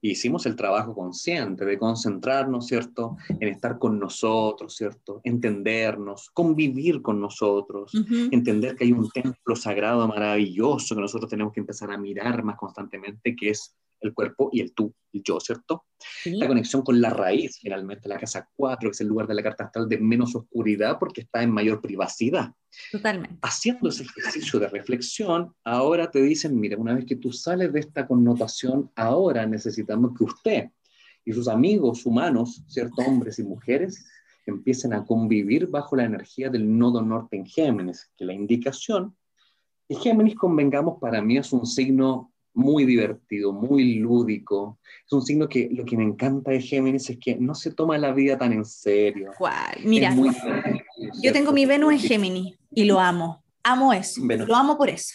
hicimos el trabajo consciente de concentrarnos, ¿cierto?, en estar con nosotros, ¿cierto?, entendernos, convivir con nosotros, entender que hay un templo sagrado maravilloso que nosotros tenemos que empezar a mirar más constantemente, que es el cuerpo y el tú, el yo, ¿cierto? La conexión con la raíz, finalmente, la casa 4, que es el lugar de la carta astral de menos oscuridad porque está en mayor privacidad. Totalmente. Haciendo ese ejercicio de reflexión, ahora te dicen, mira, una vez que tú sales de esta connotación, ahora necesitamos que usted y sus amigos humanos, ¿cierto? Hombres y mujeres, empiecen a convivir bajo la energía del nodo norte en Géminis, que la indicación, y Géminis, convengamos, para mí es un signo muy divertido, muy lúdico. Es un signo que lo que me encanta de Géminis es que no se toma la vida tan en serio. Mira, yo tengo mi Venus en Géminis y lo amo. Amo eso. Lo amo por eso.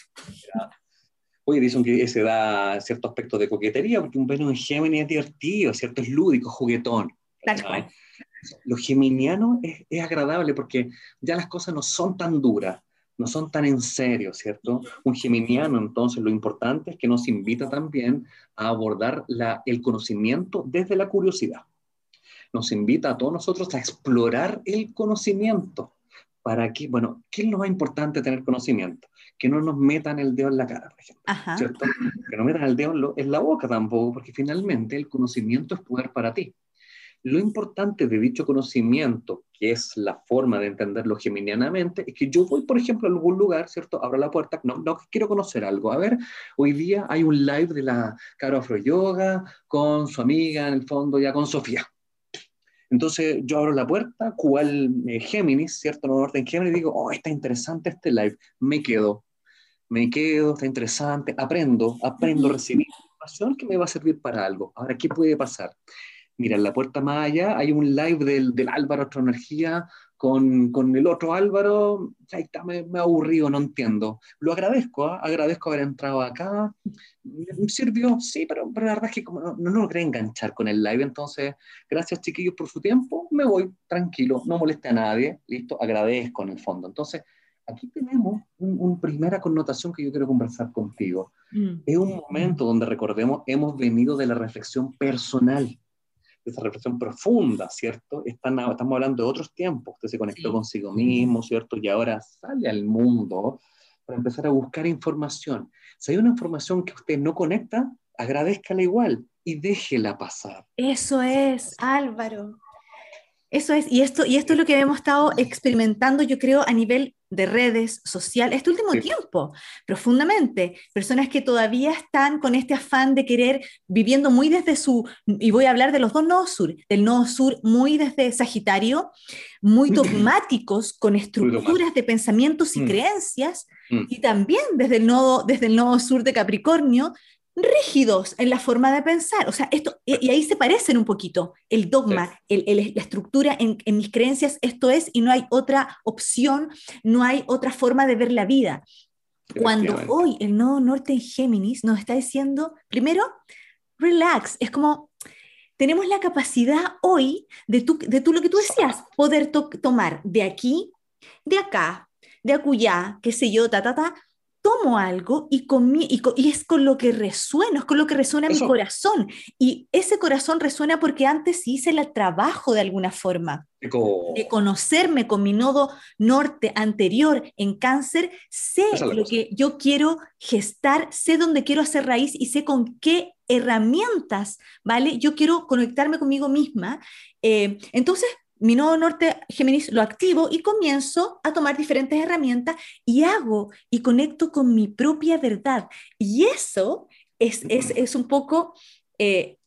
Oye, dicen que se da cierto aspecto de coquetería, porque un Venus en Géminis es divertido, ¿cierto? Es lúdico, juguetón. Lo geminiano es, es agradable porque ya las cosas no son tan duras no son tan en serio, ¿cierto? Un geminiano, entonces, lo importante es que nos invita también a abordar la, el conocimiento desde la curiosidad. Nos invita a todos nosotros a explorar el conocimiento. ¿Para qué? Bueno, ¿qué es lo más importante tener conocimiento? Que no nos metan el dedo en la cara, por ejemplo. ¿cierto? Que no metan el dedo en la boca tampoco, porque finalmente el conocimiento es poder para ti. Lo importante de dicho conocimiento, que es la forma de entenderlo geminianamente, es que yo voy, por ejemplo, a algún lugar, ¿cierto? Abro la puerta, no, no quiero conocer algo. A ver, hoy día hay un live de la Caro Afro Yoga con su amiga, en el fondo, ya con Sofía. Entonces yo abro la puerta, cual eh, Géminis, ¿cierto? No orden Géminis, digo, oh, está interesante este live, me quedo, me quedo, está interesante, aprendo, aprendo a recibir información que me va a servir para algo. Ahora, ¿qué puede pasar? Mira, en la puerta más allá hay un live del, del Álvaro Astroenergía con, con, el otro Álvaro, ya está, me, me aburrido, no entiendo. Lo agradezco, ¿eh? agradezco haber entrado acá. Me sirvió, sí, pero, pero la verdad es que como no, no logré enganchar con el live, entonces, gracias chiquillos por su tiempo, me voy tranquilo, no moleste a nadie, listo, agradezco en el fondo. Entonces, aquí tenemos una un primera connotación que yo quiero conversar contigo. Mm. Es un momento donde recordemos, hemos venido de la reflexión personal esa reflexión profunda, ¿cierto? Están, estamos hablando de otros tiempos, usted se conectó consigo mismo, ¿cierto? Y ahora sale al mundo para empezar a buscar información. Si hay una información que usted no conecta, agradezcala igual y déjela pasar. Eso es, Álvaro. Eso es, y esto, y esto es lo que hemos estado experimentando, yo creo, a nivel de redes sociales, este último tiempo, profundamente. Personas que todavía están con este afán de querer, viviendo muy desde su, y voy a hablar de los dos nodos sur, del nodo sur muy desde Sagitario, muy dogmáticos, con estructuras de pensamientos y mm. creencias, mm. y también desde el, nodo, desde el nodo sur de Capricornio, rígidos en la forma de pensar. O sea, esto, y, ahí se parecen un poquito. El dogma, el, la estructura en, en, mis creencias, esto es, y no hay otra opción, no hay otra forma de ver la vida. Cuando hoy el nodo norte en Géminis nos está diciendo, primero, relax, es como tenemos la capacidad hoy de tú, de tú lo que tú decías, poder tomar de aquí, de acá, de acullá, qué sé yo, ta, ta, ta, tomo algo y, y, y, es con lo que resuena, es con lo que resuena mi corazón. Y ese corazón resuena porque antes hice el trabajo de alguna forma. De conocerme con mi nodo norte anterior en cáncer, sé lo que yo quiero gestar, sé dónde quiero hacer raíz y sé con qué herramientas, ¿vale? Yo quiero conectarme conmigo misma. Eh, entonces, mi nodo norte Géminis lo activo y comienzo a tomar diferentes herramientas y hago y conecto con mi propia verdad. Y eso es, es, es un poco eh,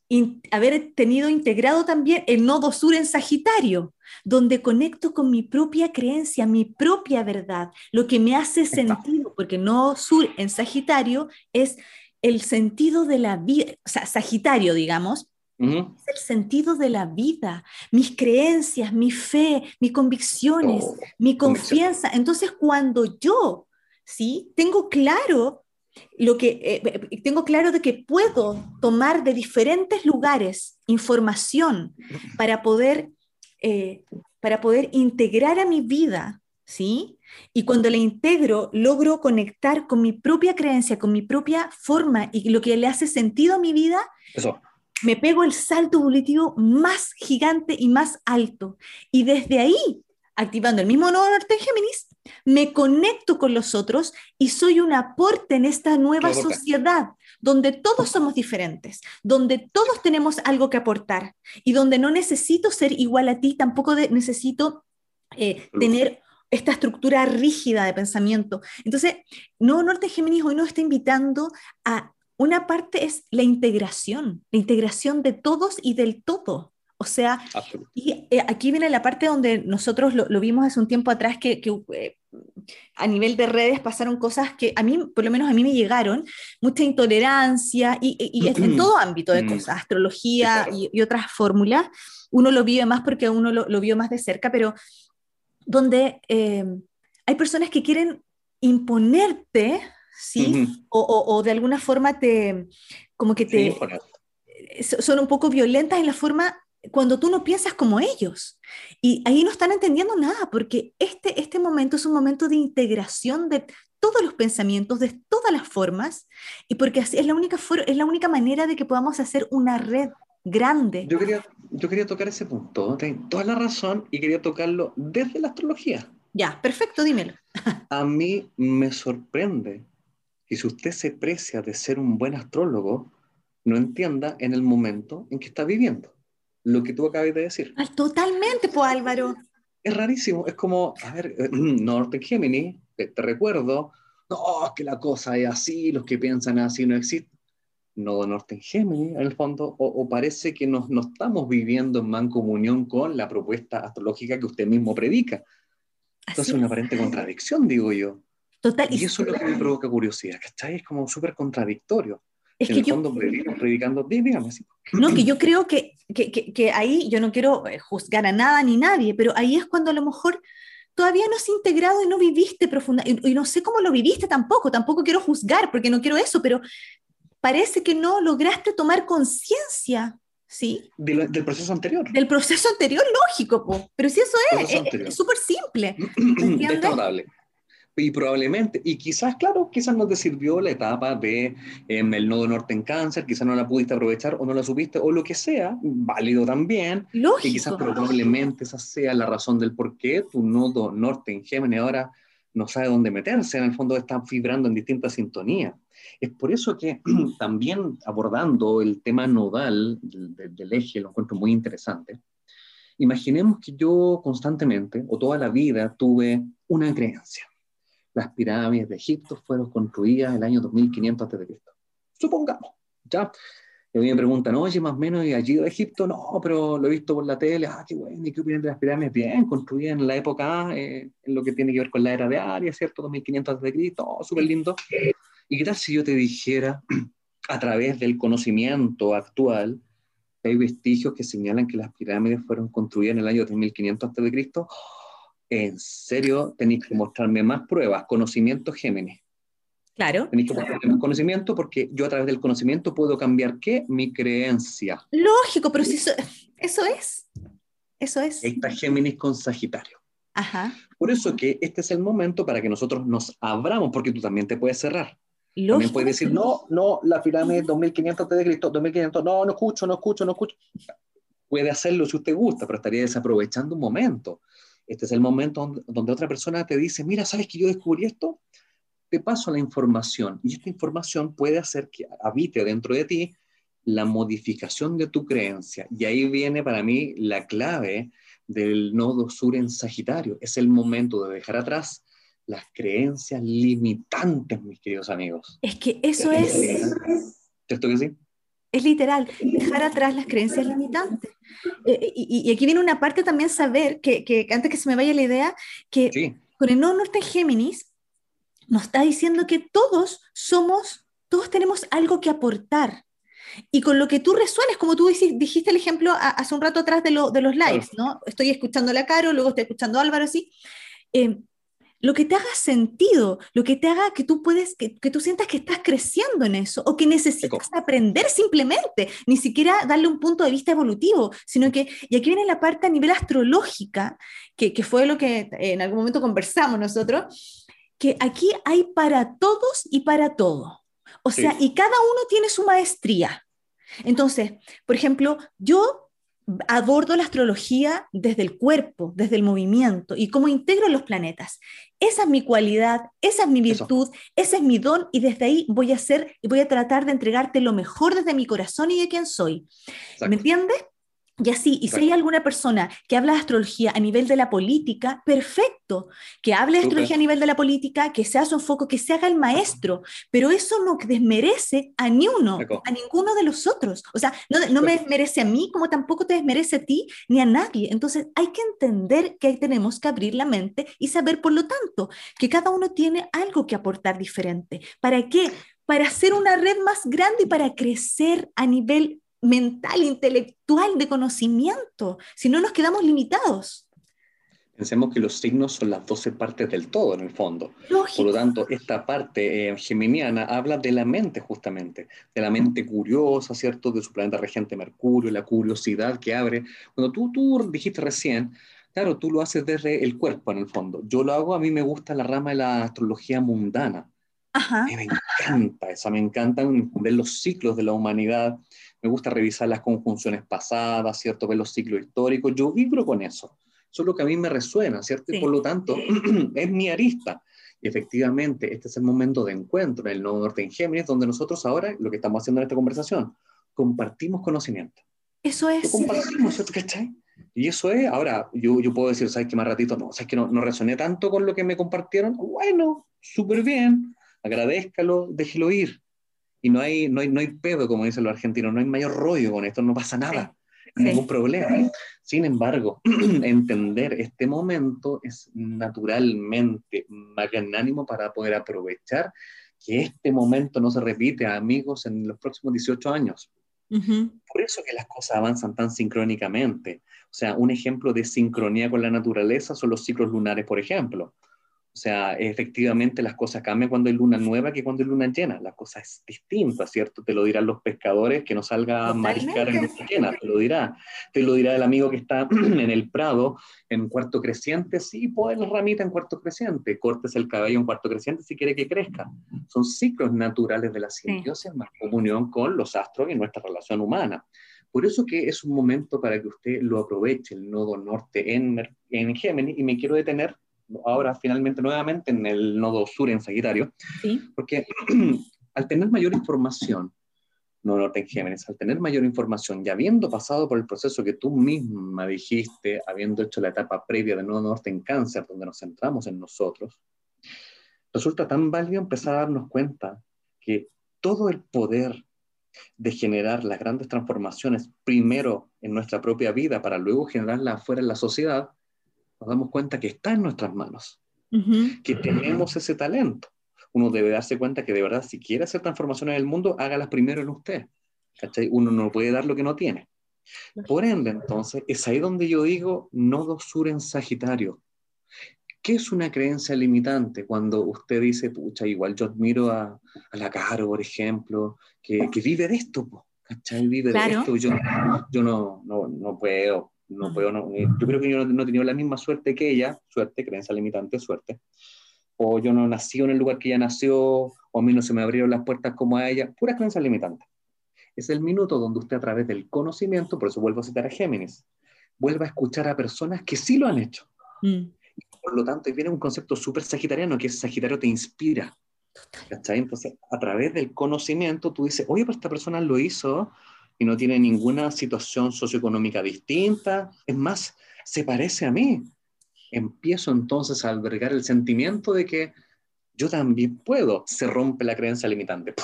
haber tenido integrado también el nodo sur en Sagitario, donde conecto con mi propia creencia, mi propia verdad, lo que me hace sentido, porque nodo sur en Sagitario es el sentido de la vida, o sea, Sagitario, digamos, es el sentido de la vida, mis creencias, mi fe, mis convicciones, oh, mi confianza. Entonces, cuando yo, ¿sí? Tengo claro lo que eh, eh, tengo claro de que puedo tomar de diferentes lugares información para poder eh, para poder integrar a mi vida, ¿sí? Y cuando la integro, logro conectar con mi propia creencia, con mi propia forma y lo que le hace sentido a mi vida. Eso me pego el salto evolutivo más gigante y más alto. Y desde ahí, activando el mismo nodo norte en Géminis, me conecto con los otros y soy un aporte en esta nueva sociedad donde todos somos diferentes, donde todos tenemos algo que aportar y donde no necesito ser igual a ti, tampoco necesito eh, tener esta estructura rígida de pensamiento. Entonces, Nodo Norte Géminis hoy nos está invitando a una parte es la integración, la integración de todos y del todo. O sea, y eh, aquí viene la parte donde nosotros lo, vimos hace un tiempo atrás que, eh, a nivel de redes pasaron cosas que a mí, por lo menos a mí me llegaron, mucha intolerancia y, en todo ámbito de mm. cosas, astrología y, otras fórmulas. Uno lo vive más porque uno lo, vio más de cerca, pero donde eh, hay personas que quieren imponerte ¿sí? o, de alguna forma te, como que te, son un poco violentas en la forma cuando tú no piensas como ellos. Y ahí no están entendiendo nada, porque este, este momento es un momento de integración de todos los pensamientos, de todas las formas, y porque así es la única, es la única manera de que podamos hacer una red grande. Yo quería, yo quería tocar ese punto, tengo toda la razón, y quería tocarlo desde la astrología. Ya, perfecto, dímelo. A mí me sorprende y si usted se precia de ser un buen astrólogo, no entienda en el momento en que está viviendo. lo que tú acabas de decir. Ah, totalmente, pues Álvaro. Es rarísimo, es como, a ver, Norte Géminis, te, recuerdo, no, es que la cosa es así, los que piensan así no existen. No Norte en Géminis, en el fondo, o, parece que nos, no estamos viviendo en mancomunión con la propuesta astrológica que usted mismo predica. Entonces, es una aparente contradicción, digo yo. Total. Y eso es lo que me provoca curiosidad, ¿cachai? Es como súper contradictorio. Es en que el fondo, yo, predicando, dígame así. No, que yo creo que, que, que, ahí yo no quiero eh, juzgar a nada ni nadie, pero ahí es cuando a lo mejor todavía no has integrado y no viviste profunda, y, y, no sé cómo lo viviste tampoco, tampoco quiero juzgar porque no quiero eso, pero parece que no lograste tomar conciencia, ¿sí? del proceso anterior. Del proceso anterior, lógico, pero si eso es, es súper simple. Desfavorable y probablemente, y quizás, claro, quizás no te sirvió la etapa de em, el nodo norte en cáncer, quizás no la pudiste aprovechar o no la supiste o lo que sea, válido también. Lógico. Y quizás probablemente esa sea la razón del por qué tu nodo norte en Géminis ahora no sabe dónde meterse, en el fondo está vibrando en distintas sintonías. Es por eso que también abordando el tema nodal del, del eje, lo encuentro muy interesante. Imaginemos que yo constantemente o toda la vida tuve una creencia las pirámides de Egipto fueron construidas el año 2500 a.C. Supongamos, ¿ya? Y a mí me preguntan, oye, más o menos, ¿y allí de Egipto? No, pero lo he visto por la tele, ah, qué bueno, ¿y qué opinan de las pirámides? Bien, construidas en la época, eh, en lo que tiene que ver con la era de Aria, ¿cierto? 2500 a.C., oh, súper lindo. ¿Y qué tal si yo te dijera, a través del conocimiento actual, hay vestigios que señalan que las pirámides fueron construidas en el año 3500 a.C.? En serio tenéis que mostrarme más pruebas, conocimiento Géminis. Claro. Tenéis que mostrarme más conocimiento porque yo a través del conocimiento puedo cambiar qué? Mi creencia. Lógico, pero si eso, eso es. Eso es. Ahí está Géminis con Sagitario. Ajá. Por eso que este es el momento para que nosotros nos abramos, porque tú también te puedes cerrar. Lógico. También puedes decir, no, no, la pirámide 2500 de Cristo, 2500, no, no escucho, no escucho, no escucho. Puede hacerlo si usted gusta, pero estaría desaprovechando un momento. Este es el momento donde, otra persona te dice, mira, ¿sabes que yo descubrí esto? Te paso la información y esta información puede hacer que habite dentro de ti la modificación de tu creencia. Y ahí viene para mí la clave del nodo sur en Sagitario. Es el momento de dejar atrás las creencias limitantes, mis queridos amigos. Es que eso es... ¿Cierto que sí? Es literal, dejar atrás las creencias limitantes. Eh, y, aquí viene una parte también saber, que, que, antes que se me vaya la idea, que con el nodo norte Géminis nos está diciendo que todos somos, todos tenemos algo que aportar. Y con lo que tú resuenes, como tú dijiste el ejemplo hace un rato atrás de, lo, de los lives, ¿no? Estoy escuchando a la Caro, luego estoy escuchando a Álvaro, así. Eh, lo que te haga sentido, lo que te haga que tú puedes, que, tú sientas que estás creciendo en eso o que necesitas aprender simplemente, ni siquiera darle un punto de vista evolutivo, sino que, y aquí viene la parte a nivel astrológica, que, que fue lo que en algún momento conversamos nosotros, que aquí hay para todos y para todo. O sea, y cada uno tiene su maestría. Entonces, por ejemplo, yo abordo la astrología desde el cuerpo, desde el movimiento y cómo integro los planetas. Esa es mi cualidad, esa es mi virtud, ese es mi don y desde ahí voy a hacer y voy a tratar de entregarte lo mejor desde mi corazón y de quién soy. ¿Me entiendes? Y así, y si hay alguna persona que habla de astrología a nivel de la política, perfecto, que hable de astrología a nivel de la política, que sea su enfoque, que se haga el maestro, pero eso no desmerece a ni uno, a ninguno de los otros. O sea, no, no me desmerece a mí como tampoco te desmerece a ti ni a nadie. Entonces hay que entender que tenemos que abrir la mente y saber, por lo tanto, que cada uno tiene algo que aportar diferente. ¿Para qué? Para hacer una red más grande y para crecer a nivel mental, intelectual, de conocimiento, si no nos quedamos limitados. Pensemos que los signos son las 12 partes del todo en el fondo. Por lo tanto, esta parte eh, geminiana habla de la mente justamente, de la mente curiosa, ¿cierto? De su planeta regente Mercurio, la curiosidad que abre. Cuando tú, tú dijiste recién, claro, tú lo haces desde el cuerpo en el fondo. Yo lo hago, a mí me gusta la rama de la astrología mundana. Ajá. Me encanta esa, me encantan ver los ciclos de la humanidad, me gusta revisar las conjunciones pasadas, ¿cierto? Ver los ciclos históricos, yo vibro con eso. Eso es lo que a mí me resuena, ¿cierto? Y por lo tanto, es mi arista. Y efectivamente, este es el momento de encuentro en el Nuevo Norte en Géminis, donde nosotros ahora, lo que estamos haciendo en esta conversación, compartimos conocimiento. Eso es. Lo compartimos, ¿cierto? ¿Cachai? Y eso es, ahora, yo, yo puedo decir, ¿sabes qué más ratito? No, ¿sabes que no, no resoné tanto con lo que me compartieron? Bueno, súper bien, agradezcalo, déjelo ir. Y no hay, no, hay, no hay pedo, como dicen los argentinos, no hay mayor rollo con esto, no pasa nada, ningún problema. Sin embargo, entender este momento es naturalmente magnánimo para poder aprovechar que este momento no se repite, amigos, en los próximos 18 años. Por eso que las cosas avanzan tan sincrónicamente. O sea, un ejemplo de sincronía con la naturaleza son los ciclos lunares, por ejemplo. O sea, efectivamente las cosas cambian cuando hay luna nueva que cuando hay luna llena. La cosa es distinta, ¿cierto? Te lo dirán los pescadores que no salga a mariscar en luna llena, te lo dirá. Te lo dirá el amigo que está en el prado, en cuarto creciente, sí, pues la ramita en cuarto creciente. Cortes el cabello en cuarto creciente si quiere que crezca. Son ciclos naturales de la simbiosis, más comunión con los astros y nuestra relación humana. Por eso que es un momento para que usted lo aproveche, el nodo norte en, en Géminis, y me quiero detener ahora finalmente nuevamente en el nodo sur en Sagitario, porque al tener mayor información, no norte en Géminis, al tener mayor información y habiendo pasado por el proceso que tú misma dijiste, habiendo hecho la etapa previa de nodo norte en cáncer, donde nos centramos en nosotros, resulta tan válido empezar a darnos cuenta que todo el poder de generar las grandes transformaciones primero en nuestra propia vida para luego generarla afuera en la sociedad, nos damos cuenta que está en nuestras manos, que tenemos ese talento. Uno debe darse cuenta que de verdad, si quiere hacer transformaciones en el mundo, hágalas primero en usted. ¿cachai? Uno no puede dar lo que no tiene. Por ende, entonces, es ahí donde yo digo, nodo sur en Sagitario. ¿Qué es una creencia limitante cuando usted dice, pucha, igual yo admiro a, a la Caro, por ejemplo, que, que vive de esto, ¿cachai? Vive de esto, yo, yo no, no, no puedo, no puedo, no, eh, yo creo que yo no, he tenido la misma suerte que ella, suerte, creencia limitante, suerte. O yo no nací en el lugar que ella nació, o a mí no se me abrieron las puertas como a ella, pura creencia limitante. Es el minuto donde usted a través del conocimiento, por eso vuelvo a citar a Géminis, vuelva a escuchar a personas que sí lo han hecho. Mm. Por lo tanto, viene un concepto súper sagitariano, que es Sagitario te inspira. Entonces, a través del conocimiento, tú dices, oye, pues esta persona lo hizo, y no tiene ninguna situación socioeconómica distinta. Es más, se parece a mí. Empiezo entonces a albergar el sentimiento de que yo también puedo. Se rompe la creencia limitante.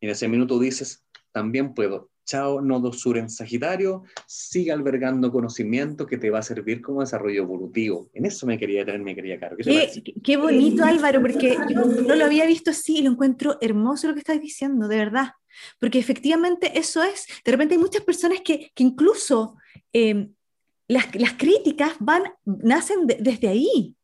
Y en ese minuto dices, también puedo. Chao, nodo sur en Sagitario, sigue albergando conocimiento que te va a servir como desarrollo evolutivo. En eso me quería tener, mi querida Caro. ¿Qué, qué, bonito, Álvaro, porque yo no lo había visto así y lo encuentro hermoso lo que estás diciendo, de verdad. Porque efectivamente eso es, de repente hay muchas personas que, que incluso em, las, las, críticas van, nacen desde ahí,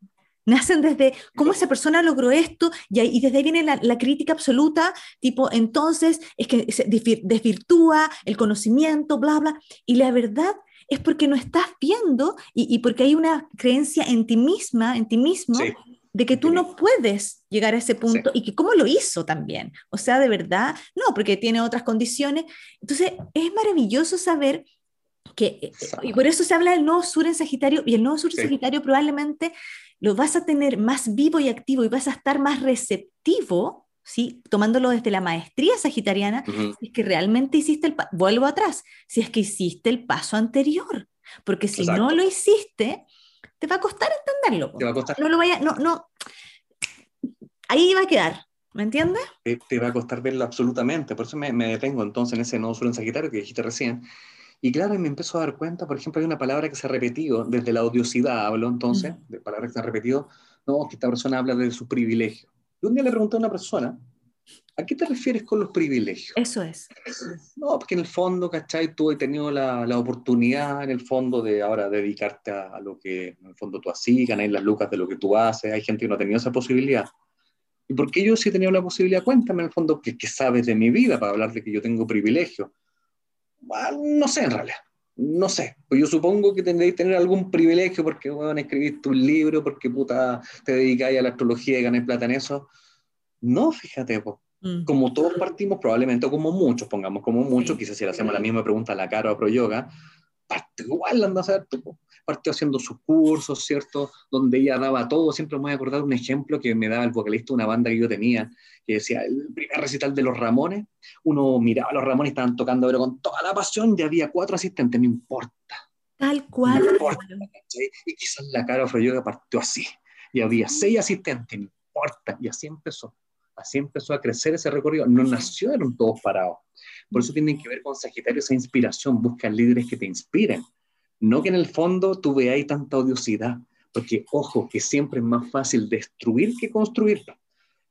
nacen desde cómo esa persona logró esto y, y desde ahí viene la, la, crítica absoluta, tipo, entonces es que se desvirtúa el conocimiento, bla, bla, y la verdad es porque no estás viendo y, y porque hay una creencia en ti misma, en ti mismo, de que tú no puedes llegar a ese punto y que cómo lo hizo también. O sea, de verdad, no, porque tiene otras condiciones. Entonces, es maravilloso saber que, eh, y por eso se habla del nuevo sur en Sagitario, y el nuevo sur en Sagitario probablemente lo vas a tener más vivo y activo y vas a estar más receptivo, ¿sí? tomándolo desde la maestría sagitariana, si es que realmente hiciste el, vuelvo atrás, si es que hiciste el paso anterior, porque si no lo hiciste, te va a costar entenderlo. Te va a costar. No lo vaya, no, no. Ahí va a quedar, ¿me entiendes? Te, va a costar verlo absolutamente, por eso me, detengo entonces en ese nodo sur en Sagitario que dijiste recién. Y claro, me empezó a dar cuenta, por ejemplo, hay una palabra que se ha repetido, desde la odiosidad hablo entonces, de palabras que se han repetido, no, que esta persona habla de su privilegio. Y un día le pregunté a una persona, ¿A qué te refieres con los privilegios? Eso es. No, porque en el fondo, ¿cachai? Tú has tenido la, la oportunidad, en el fondo, de ahora dedicarte a, lo que, en el fondo, tú así, ganar las lucas de lo que tú haces. Hay gente que no ha tenido esa posibilidad. ¿Y por qué yo sí he tenido la posibilidad? Cuéntame, en el fondo, ¿qué, sabes de mi vida para hablar de que yo tengo privilegio? no sé, en realidad. No sé. Pues yo supongo que tendréis que tener algún privilegio porque, bueno, escribiste un libro, porque, puta, te dedicáis a la astrología y ganáis plata en eso. No, fíjate, pues. Como todos partimos, probablemente, o como muchos, pongamos como muchos, quizás si le hacemos la misma pregunta a la cara o a ProYoga, partió igual, anda a saber, partió haciendo sus cursos, ¿cierto? Donde ella daba todo. Siempre me voy a acordar un ejemplo que me daba el vocalista de una banda que yo tenía, que decía, el primer recital de los Ramones, uno miraba a los Ramones, estaban tocando, pero con toda la pasión, ya había cuatro asistentes, no importa. Tal cual. No importa, y quizás la cara que partió así, y había seis asistentes, no importa, y así empezó. Así empezó a crecer ese recorrido. No nacieron todos parados. Por eso tienen que ver con Sagitario esa inspiración. Busca líderes que te inspiren. No que en el fondo tú veáis tanta odiosidad. Porque, ojo, que siempre es más fácil destruir que construir.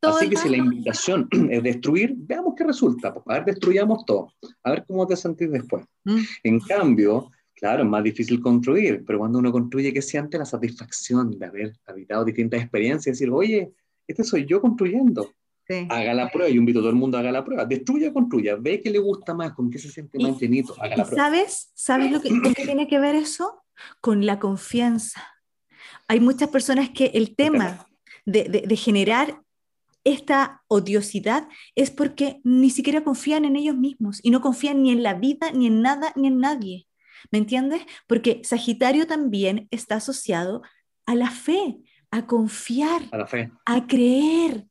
Así que si la invitación es destruir, veamos qué resulta. Pues, a ver, destruyamos todo. A ver cómo te sentís después. Mm. En cambio, claro, es más difícil construir, pero cuando uno construye, que siente la satisfacción de haber habitado distintas experiencias y decir, oye, este soy yo construyendo. Haga la prueba, yo invito a todo el mundo a haga la prueba. Destruya construya, ve que le gusta más, con qué se siente más llenito, haga la prueba. ¿Sabes? ¿Sabes lo que, tiene que ver eso? Con la confianza. Hay muchas personas que el tema de, de, generar esta odiosidad es porque ni siquiera confían en ellos mismos y no confían ni en la vida, ni en nada, ni en nadie. ¿Me entiendes? Porque Sagitario también está asociado a la fe, a confiar, a, la fe. a creer,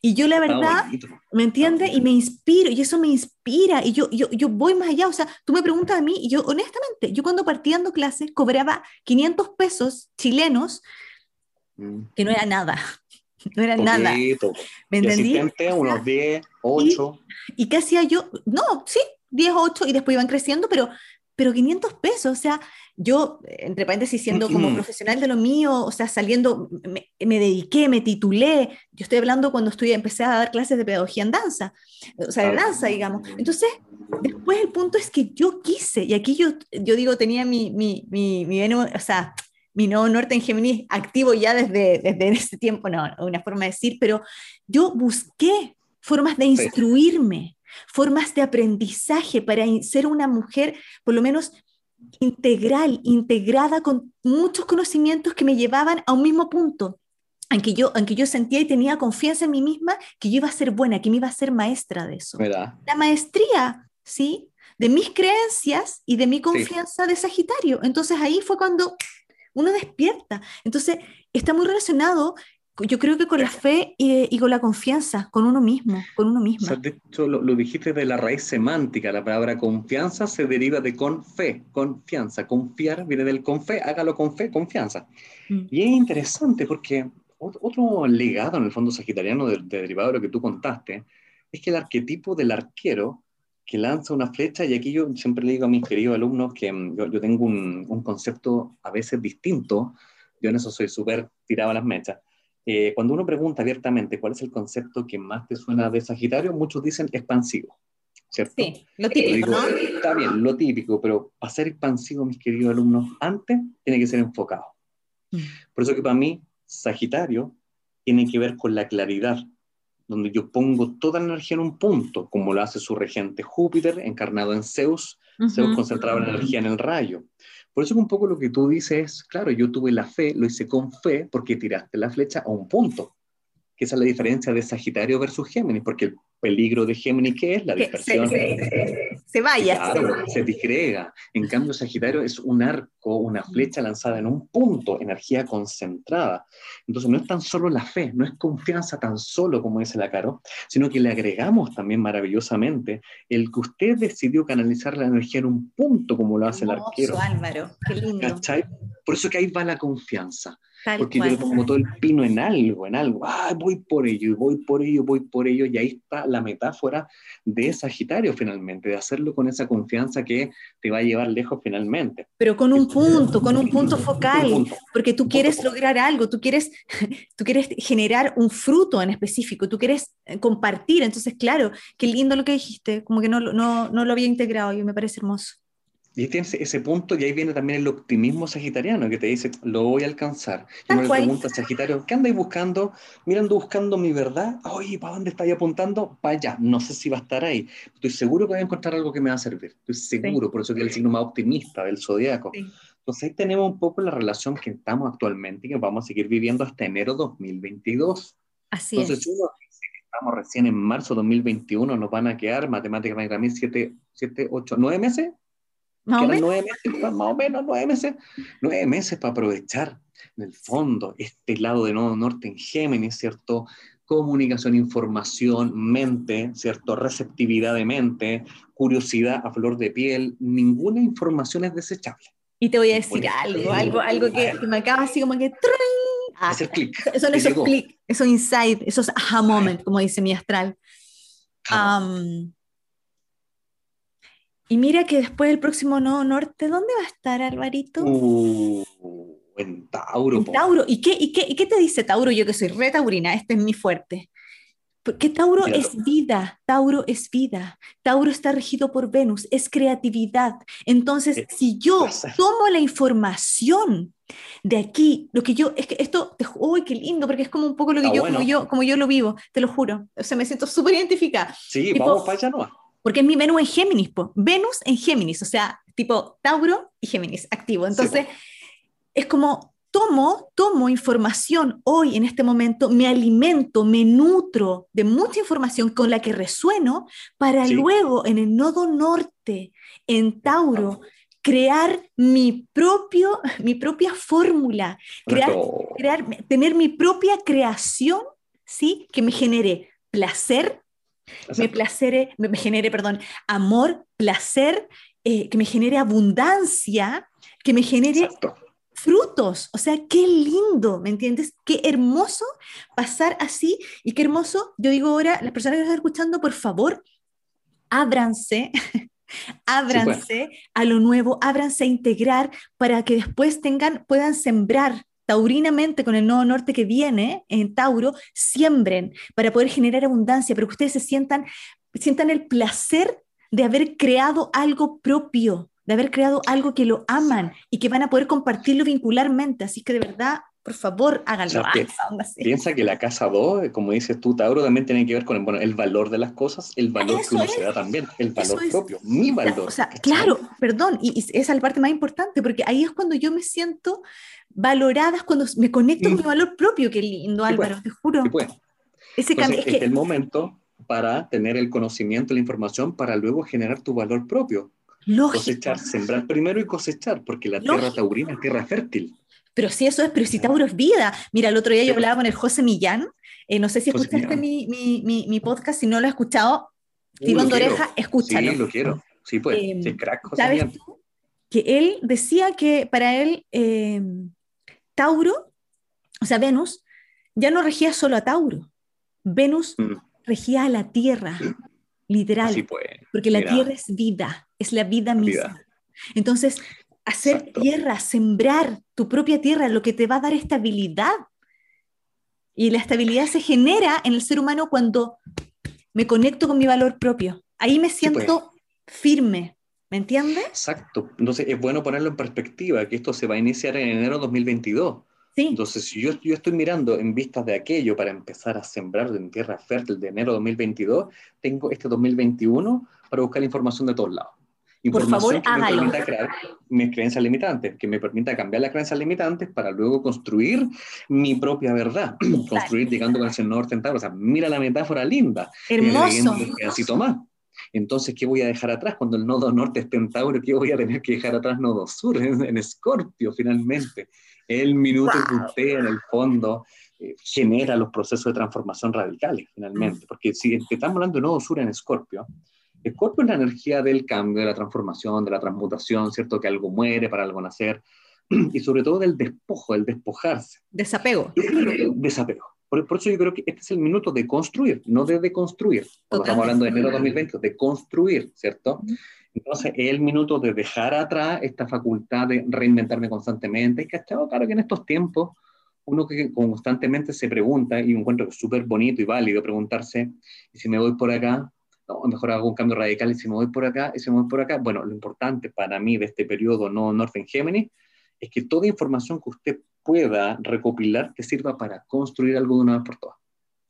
y yo la verdad, ¿me entiendes? Y me inspiro, y eso me inspira, y yo, yo, yo voy más allá. O sea, tú me preguntas a mí, y yo honestamente, yo cuando partí dando clases cobraba 500 pesos chilenos, mm. que no era nada, no era nada. ¿Me entendí? unos 10, 8. Y, y, qué hacía yo? No, sí, 10, 8, y después iban creciendo, pero, pero 500 pesos, o sea, yo, entre paréntesis, siendo como profesional de lo mío, o sea, saliendo, me, dediqué, me titulé, yo estoy hablando cuando estudié, empecé a dar clases de pedagogía en danza, o sea, de danza, digamos. Entonces, después el punto es que yo quise, y aquí yo, yo digo, tenía mi, mi, mi, mi o sea, mi nuevo norte en Géminis activo ya desde, desde ese tiempo, no, una forma de decir, pero yo busqué formas de instruirme, formas de aprendizaje para ser una mujer, por lo menos integral, integrada con muchos conocimientos que me llevaban a un mismo punto, aunque yo, aunque yo sentía y tenía confianza en mí misma que yo iba a ser buena, que me iba a ser maestra de eso. La maestría, ¿sí? De mis creencias y de mi confianza de Sagitario. Entonces ahí fue cuando uno despierta. Entonces está muy relacionado yo creo que con la fe y, con la confianza, con uno mismo, con uno mismo. de hecho, lo, dijiste de la raíz semántica, la palabra confianza se deriva de con fe, confianza, confiar viene del con fe, hágalo con fe, confianza. Mm. Y es interesante porque otro legado en el fondo sagitariano de, derivado de lo que tú contaste es que el arquetipo del arquero que lanza una flecha, y aquí yo siempre le digo a mis queridos alumnos que mm, yo, tengo un, un, concepto a veces distinto, yo en eso soy súper tirado a las mechas, eh, cuando uno pregunta abiertamente cuál es el concepto que más te suena de Sagitario, muchos dicen expansivo, ¿cierto? Sí, lo típico, ¿no? Está bien, lo típico, pero para ser expansivo, mis queridos alumnos, antes tiene que ser enfocado. Mm. Por eso que para mí, Sagitario tiene que ver con la claridad, donde yo pongo toda la energía en un punto, como lo hace su regente Júpiter, encarnado en Zeus, Zeus concentraba la energía en el rayo. Por eso un poco lo que tú dices claro, yo tuve la fe, lo hice con fe porque tiraste la flecha a un punto. Que esa es la diferencia de Sagitario versus Géminis, porque el peligro de Géminis, ¿qué es? La dispersión. Se, vaya. Claro, se disgrega. En cambio, Sagitario es un arco, una flecha lanzada en un punto, energía concentrada. Entonces, no es tan solo la fe, no es confianza tan solo, como dice la Caro, sino que le agregamos también maravillosamente el que usted decidió canalizar la energía en un punto, como lo hace el arquero. Álvaro, qué lindo. Por eso que ahí va la confianza porque yo le pongo todo el pino en algo, en algo. Ah, voy por ello, voy por ello, voy por ello. Y ahí está la metáfora de Sagitario finalmente, de hacerlo con esa confianza que te va a llevar lejos finalmente. Pero con un punto, con un punto focal, porque tú quieres lograr algo, tú quieres, tú quieres generar un fruto en específico, tú quieres eh, compartir. Entonces, claro, qué lindo lo que dijiste, como que no, no, no lo había integrado y me parece hermoso. Y tienes ese punto y ahí viene también el optimismo sagitariano que te dice, lo voy a alcanzar. Y uno le pregunta Sagitario, ¿qué andáis buscando? Mira, ando buscando mi verdad. Oye, ¿para dónde estáis apuntando? Para allá. No sé si va a estar ahí. Estoy seguro que voy a encontrar algo que me va a servir. Estoy seguro, por eso que es el signo más optimista del zodiaco. Entonces ahí tenemos un poco la relación que estamos actualmente y que vamos a seguir viviendo hasta enero 2022. Así Entonces, es. uno estamos recién en marzo 2021, nos van a quedar matemáticamente 7, 7, 8, 9 meses Más o, menos. Nueve meses, más o menos nueve meses. Nueve meses para aprovechar, en el fondo, este lado de Nodo Norte en Géminis, ¿cierto? Comunicación, información, mente, ¿cierto? Receptividad de mente, curiosidad a flor de piel. Ninguna información es desechable. Y te voy a decir algo, algo, algo que, me acaba así como que... Ah, Hacer clic. Son esos clics, esos insights, esos aha moment, como dice mi astral. Y mira que después del próximo Nodo Norte, ¿dónde va a estar Alvarito? Uh, en Tauro. En Tauro. ¿Y qué, y, qué, ¿Y qué te dice Tauro? Yo que soy re taurina, este es mi fuerte. Porque Tauro es vida, Tauro es vida, Tauro está regido por Venus, es creatividad. Entonces, si yo tomo la información de aquí, lo que yo, es que esto, uy, qué lindo, porque es como un poco lo que yo, como yo, como yo lo vivo, te lo juro. O sea, me siento súper identificada. Sí, vamos para allá, ¿no? Porque es mi Venus en Géminis, Venus en Géminis, o sea, tipo Tauro y Géminis, activo. Entonces, es como tomo, tomo información hoy en este momento, me alimento, me nutro de mucha información con la que resueno para luego en el nodo norte, en Tauro, crear mi, propio, mi propia fórmula, crear, crear, tener mi propia creación, ¿sí? Que me genere placer, me, placere, me, genere, perdón, amor, placer, eh, que me genere abundancia, que me genere frutos. O sea, qué lindo, ¿me entiendes? Qué hermoso pasar así y qué hermoso, yo digo ahora, las personas que están escuchando, por favor, ábranse ábranse a lo nuevo, ábranse a integrar para que después tengan, puedan sembrar taurinamente con el nuevo norte que viene en Tauro, siembren para poder generar abundancia, pero que ustedes se sientan, sientan el placer de haber creado algo propio, de haber creado algo que lo aman y que van a poder compartirlo vincularmente. Así que de verdad, por favor, háganlo. piensa que la casa 2, como dices tú, Tauro, también tiene que ver con el, el valor de las cosas, el valor que uno se da también, el valor propio, mi valor. O sea, claro, perdón, y, esa es la parte más importante, porque ahí es cuando yo me siento valorada, cuando me conecto con mi mm. valor propio, qué lindo, Álvaro, te juro. Ese Entonces, es, el momento para tener el conocimiento, la información, para luego generar tu valor propio. Lógico. Cosechar, sembrar primero y cosechar, porque la tierra taurina es tierra fértil. Pero sí, eso es, pero si Tauro es vida. Mira, el otro día yo hablaba con el José Millán, eh, no sé si escuchaste mi, mi, mi, podcast, si no lo has escuchado, tirón de oreja, escúchalo. Sí, lo quiero. Sí, pues, eh, sí, crack, José ¿sabes Que él decía que para él eh, Tauro, o sea, Venus, ya no regía solo a Tauro. Venus mm. regía a la Tierra, literal. Pues, porque la Tierra es vida, es la vida misma. Entonces, hacer tierra, sembrar tu propia tierra, lo que te va a dar estabilidad. Y la estabilidad se genera en el ser humano cuando me conecto con mi valor propio. Ahí me siento pues. firme, ¿me entiendes? Exacto. Entonces es bueno ponerlo en perspectiva, que esto se va a iniciar en enero de 2022. Sí. Entonces, si yo, yo estoy mirando en vistas de aquello para empezar a sembrar en tierra fértil de enero de 2022, tengo este 2021 para buscar información de todos lados. Por favor, que hágalo. Me permita crear mis creencias limitantes, que me permita cambiar las creencias limitantes para luego construir mi propia verdad, construir llegando con el norte en O sea, mira la metáfora linda. Hermoso. Así toma. Entonces, ¿qué voy a dejar atrás cuando el nodo norte esté en Tauro? ¿Qué voy a tener que dejar atrás nodo sur en Escorpio finalmente? El minuto que usted en el fondo eh, genera los procesos de transformación radicales finalmente. Mm. Porque si estamos hablando de nodo sur en Escorpio, Escorpio es la energía del cambio, de la transformación, de la transmutación, ¿cierto? Que algo muere para algo nacer, y sobre todo del despojo, del despojarse. Desapego. Desapego. Por, eso yo creo que este es el minuto de construir, no de deconstruir. Cuando estamos hablando de enero de 2020, de construir, ¿cierto? Entonces, es el minuto de dejar atrás esta facultad de reinventarme constantemente. Y estado claro que en estos tiempos, uno que constantemente se pregunta, y encuentro que es súper bonito y válido preguntarse, ¿y si me voy por acá? No, mejor hago un cambio radical y si me voy por acá, y si me voy por acá. Bueno, lo importante para mí de este periodo no Northern Gemini es que toda información que usted pueda recopilar te sirva para construir algo de una vez por todas.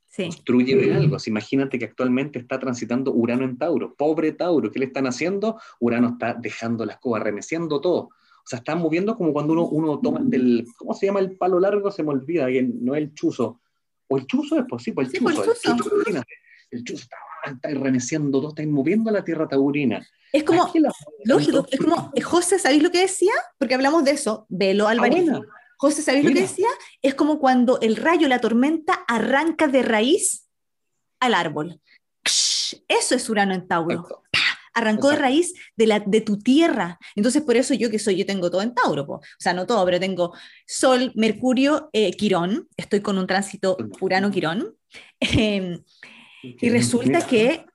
Sí. Construye algo. imagínate que actualmente está transitando Urano en Tauro. Pobre Tauro, ¿qué le están haciendo? Urano está dejando las cosas, remeciendo todo. O sea, están moviendo como cuando uno, uno toma el, ¿cómo se llama el palo largo? Se me olvida, que no es el chuzo. O el chuzo es posible, pues, el, chuzo, el chuzo. El chuzo, el chuzo está estáis remeciendo todo, estáis moviendo la tierra taurina. Es como, lógico, es como, José, ¿sabéis lo que decía? Porque hablamos de eso, velo al Ah, José, ¿sabéis lo que decía? Es como cuando el rayo, la tormenta, arranca de raíz al árbol. Eso es Urano en Tauro. Arrancó de raíz de, la, de tu tierra. Entonces, por eso yo que soy, yo tengo todo en Tauro. O sea, no todo, pero tengo Sol, Mercurio, eh, Quirón. Estoy con un tránsito Urano-Quirón. Em, y resulta que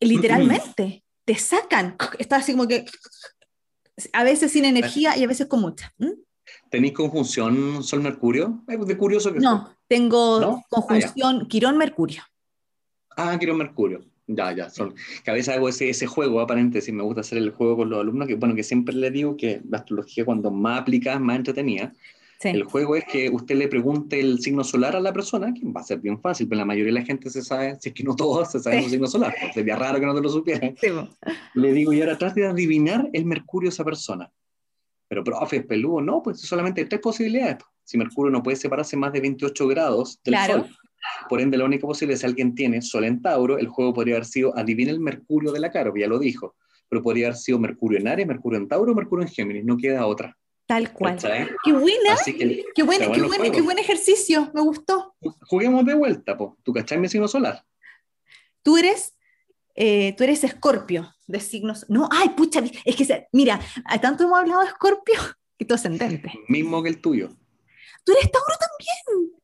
literalmente te sacan. Estás así como que a veces sin energía y a veces con mucha. ¿Tenéis conjunción Sol-Mercurio? De curioso que No, tengo ah, conjunción Quirón-Mercurio. Ah, Quirón-Mercurio. Ya, ya, son, que a veces hago ese, ese juego, aparente, si me gusta hacer el juego con los alumnos, que bueno, que siempre les digo que la astrología cuando más aplicada, más entretenida, el juego es que usted le pregunte el signo solar a la persona, que va a ser bien fácil, pero la mayoría de la gente se sabe, si es que no todos se saben el signo solar, pues sería raro que no te lo supieran. le digo, y ahora trate de adivinar el mercurio de esa persona. Pero, profe, es peludo, no, pues solamente hay tres posibilidades. Si Mercurio no puede separarse más de 28 grados del Sol, por ende, la única posibilidad, si alguien tiene Sol en Tauro, el juego podría haber sido, adivina el Mercurio de la cara, ya lo dijo, pero podría haber sido Mercurio en Aries, Mercurio en Tauro, Mercurio en Géminis, no queda otra. Tal cual. Qué buena, qué, buen, qué, buen, ejercicio, me gustó. Juguemos de vuelta, po. ¿tú cachai mi signo solar? Tú eres, eh, tú eres escorpio de signos. No, ay, pucha, es que, mira, tanto hemos hablado de escorpio que tú ascendente. Mismo que el tuyo. Tú eres Tauro también.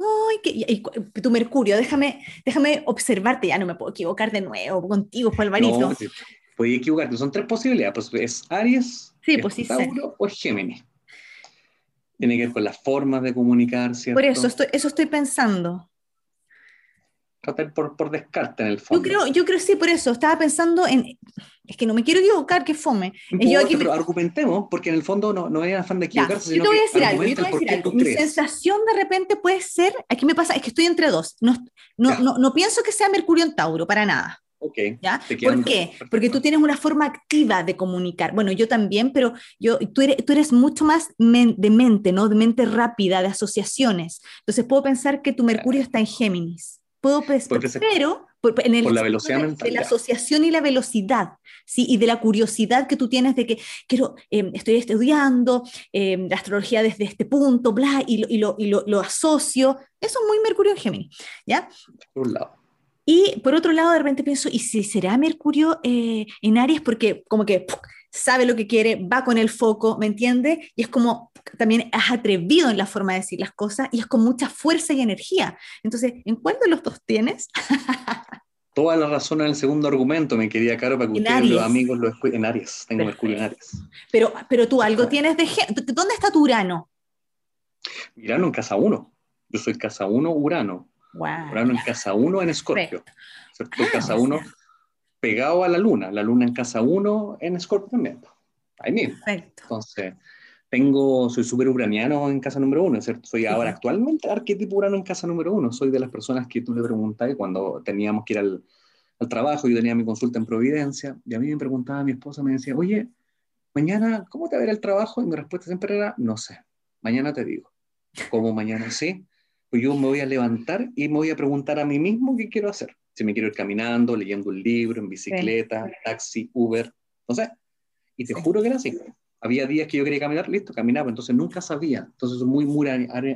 Ay, que, tu Mercurio, déjame, déjame observarte, ya no me puedo equivocar de nuevo contigo, Juan Alvarito. No, puedes equivocarte, son tres posibilidades, pues es Aries, sí, pues, Tauro o Géminis. Tiene que ver con las formas de comunicarse. Por eso estoy, eso estoy pensando por, por descarte en el fondo. Yo creo, yo creo sí, por eso. Estaba pensando en. Es que no me quiero equivocar, que fome. yo aquí... Pero argumentemos, porque en el fondo no, no es afán de equivocarse. yo te voy a decir algo. Yo te voy a decir algo. Mi sensación de repente puede ser. Aquí me pasa, es que estoy entre dos. No, no, no, no pienso que sea Mercurio en Tauro, para nada. Okay, ¿Ya? ¿Por qué? Porque tú tienes una forma activa de comunicar. Bueno, yo también, pero yo, tú, eres, tú eres mucho más de mente, ¿no? De mente rápida, de asociaciones. Entonces puedo pensar que tu Mercurio está en Géminis. Puedo pensar, pero en el la velocidad de, la asociación y la velocidad, ¿sí? y de la curiosidad que tú tienes de que quiero, em, estoy estudiando em, la astrología desde este punto, bla, y lo, y lo, y lo, lo asocio. Eso es muy Mercurio en Géminis, ¿ya? Por un lado. Y por otro lado, de repente pienso, ¿y si será Mercurio eh, en Aries? Porque como que sabe lo que quiere, va con el foco, ¿me entiende? Y es como también es atrevido en la forma de decir las cosas y es con mucha fuerza y energía. Entonces, ¿en cuál de los dos tienes? Toda la razón en el segundo argumento, me quería Caro, para que ustedes, los amigos, lo escuchen. En Aries, tengo Mercurio en Aries. Pero, pero tú algo tienes de... ¿Dónde está tu Urano? Urano en casa 1. Yo soy casa 1 Urano. Urano en casa 1 en Escorpio. Ah, casa 1 pegado a la luna. La luna en casa 1 en Escorpio también. Ahí mismo. Perfecto. Entonces, tengo, soy súper uraniano en casa número uno, ¿cierto? Soy ahora actualmente arquetipo urano en casa número uno. Soy de las personas que tú le preguntas cuando teníamos que ir al, al trabajo, yo tenía mi consulta en Providencia, y a mí me preguntaba mi esposa, me decía, oye, mañana, ¿cómo te va a ver el trabajo? Y mi respuesta siempre era, no sé, mañana te digo. ¿Cómo mañana sí? Pues yo me voy a levantar y me voy a preguntar a mí mismo qué quiero hacer. Si me quiero ir caminando, leyendo un libro, en bicicleta, taxi, Uber, no sé. Y te juro que era así había días que yo quería caminar, listo, caminaba, entonces nunca sabía. Entonces soy muy,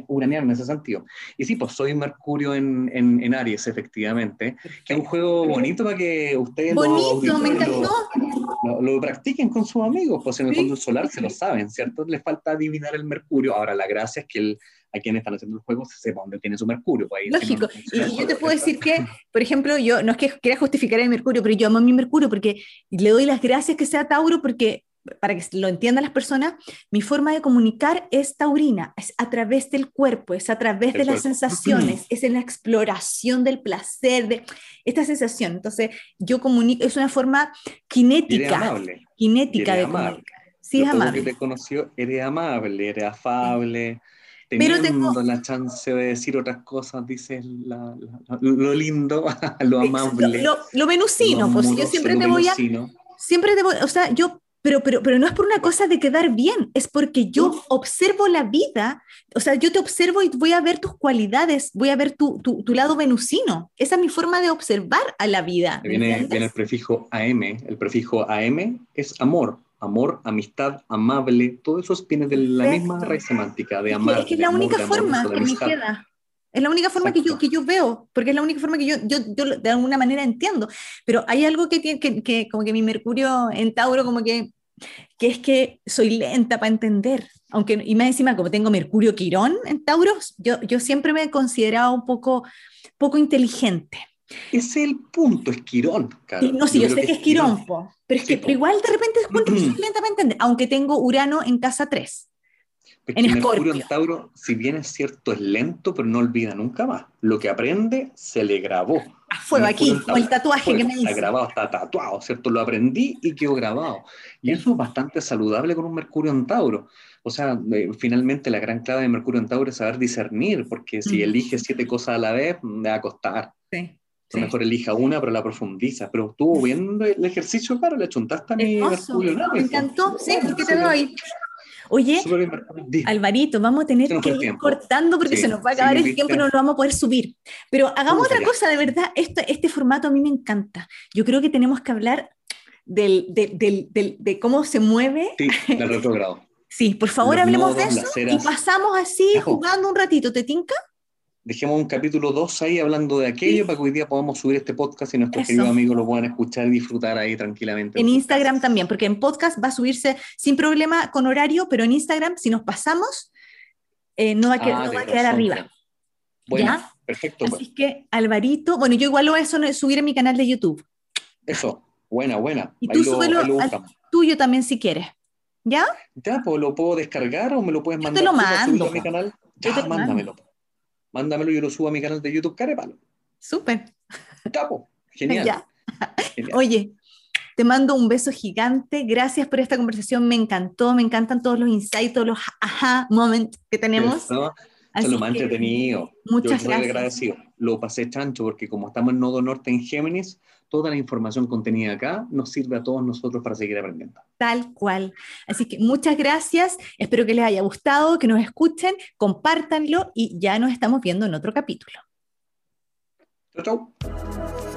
uraniano en ese sentido. Y sí, pues soy Mercurio en, en, Aries, efectivamente, que es un juego bonito para que ustedes bonito, me encantó. Lo, practiquen con sus amigos, pues en el fondo solar se lo saben, ¿cierto? Les falta adivinar el Mercurio. Ahora, la gracia es que el, a quienes están haciendo el juego se sepa dónde tiene su Mercurio. Pues Lógico. y yo te puedo decir que, por ejemplo, yo no es que quiera justificar el Mercurio, pero yo amo mi Mercurio porque le doy las gracias que sea Tauro porque para que lo entiendan las personas, mi forma de comunicar es taurina, es a través del cuerpo, es a través de las sensaciones, es en la exploración del placer, de esta sensación. Entonces, yo comunico, es una forma kinética, amable. kinética de comunicar. Sí, es amable. que te conoció, eres amable, eres afable. Teniendo Pero tengo... la chance de decir otras cosas, dices lo lindo, lo amable. Lo, lo, venusino, pues yo siempre te voy a... Siempre te voy, o sea, yo pero, pero, pero no es por una cosa de quedar bien, es porque yo observo la vida, o sea, yo te observo y voy a ver tus cualidades, voy a ver tu, tu, tu lado venusino. Esa es mi forma de observar a la vida. Viene, viene, el prefijo AM, el prefijo AM es amor, amor, amistad, amable, todo eso viene de la misma raíz semántica, de amar. Es que es la única forma que me queda. Es la única forma que yo, que yo veo, porque es la única forma que yo, yo, yo de alguna manera entiendo. Pero hay algo que tiene, que, que, como que mi Mercurio en Tauro, como que, que es que soy lenta para entender. Aunque, y más encima, como tengo Mercurio Quirón en Tauro, yo, yo siempre me he considerado un poco, poco inteligente. Ese es el punto, es Quirón. no, sí, yo, sé que, es Quirón, pero es que pero igual de repente encuentro que soy lenta para entender, aunque tengo Urano en casa 3. Porque en Mercurio en Tauro, si bien es cierto, es lento, pero no olvida nunca más. Lo que aprende se le grabó. Ah, fue aquí, como el tatuaje que me hizo. Está grabado, está tatuado, ¿cierto? Lo aprendí y quedó grabado. Y eso es bastante saludable con un Mercurio en Tauro. O sea, eh, finalmente la gran clave de Mercurio en Tauro es saber discernir, porque si elige siete cosas a la vez, me va a costar. Sí. Mejor elija una, pero la profundiza. Pero estuvo viendo el ejercicio, claro, le chuntaste a mi. Me encantó, sí, ¿qué te doy? Oye, Alvarito, vamos a tener que ir cortando porque se nos va a acabar el tiempo y no lo vamos a poder subir. Pero hagamos otra cosa, de verdad, este, este formato a mí me encanta. Yo creo que tenemos que hablar del, del, del, de cómo se mueve. Sí, del retrogrado. sí, por favor, hablemos de eso y pasamos así jugando un ratito. ¿Te tinca? Dejemos un capítulo 2 ahí hablando de aquello para que hoy día podamos subir este podcast y nuestros queridos amigos lo puedan escuchar y disfrutar ahí tranquilamente. En Instagram también, porque en podcast va a subirse sin problema con horario, pero en Instagram, si nos pasamos, eh, no va a, quedar, ah, quedar arriba. Bueno, perfecto. Así pues. que, Alvarito, bueno, yo igual lo voy a subir en mi canal de YouTube. Eso, buena, buena. Y tú súbelo al tuyo también si quieres. ¿Ya? Ya, pues lo puedo descargar o me lo puedes mandar. Yo te lo mando. A mi canal. Ya, mándamelo mándamelo y yo lo subo a mi canal de YouTube Carepalo. Súper. Capo, genial. Oye, te mando un beso gigante. Gracias por esta conversación. Me encantó. Me encantan todos los insights, todos los aha moments que tenemos. Eso, lo más entretenido. Muchas yo gracias. agradecido. Lo pasé chancho porque como estamos en Nodo Norte en Géminis, toda la información contenida acá nos sirve a todos nosotros para seguir aprendiendo. Tal cual. Así que muchas gracias, espero que les haya gustado, que nos escuchen, compártanlo y ya nos estamos viendo en otro capítulo. Chau, chau.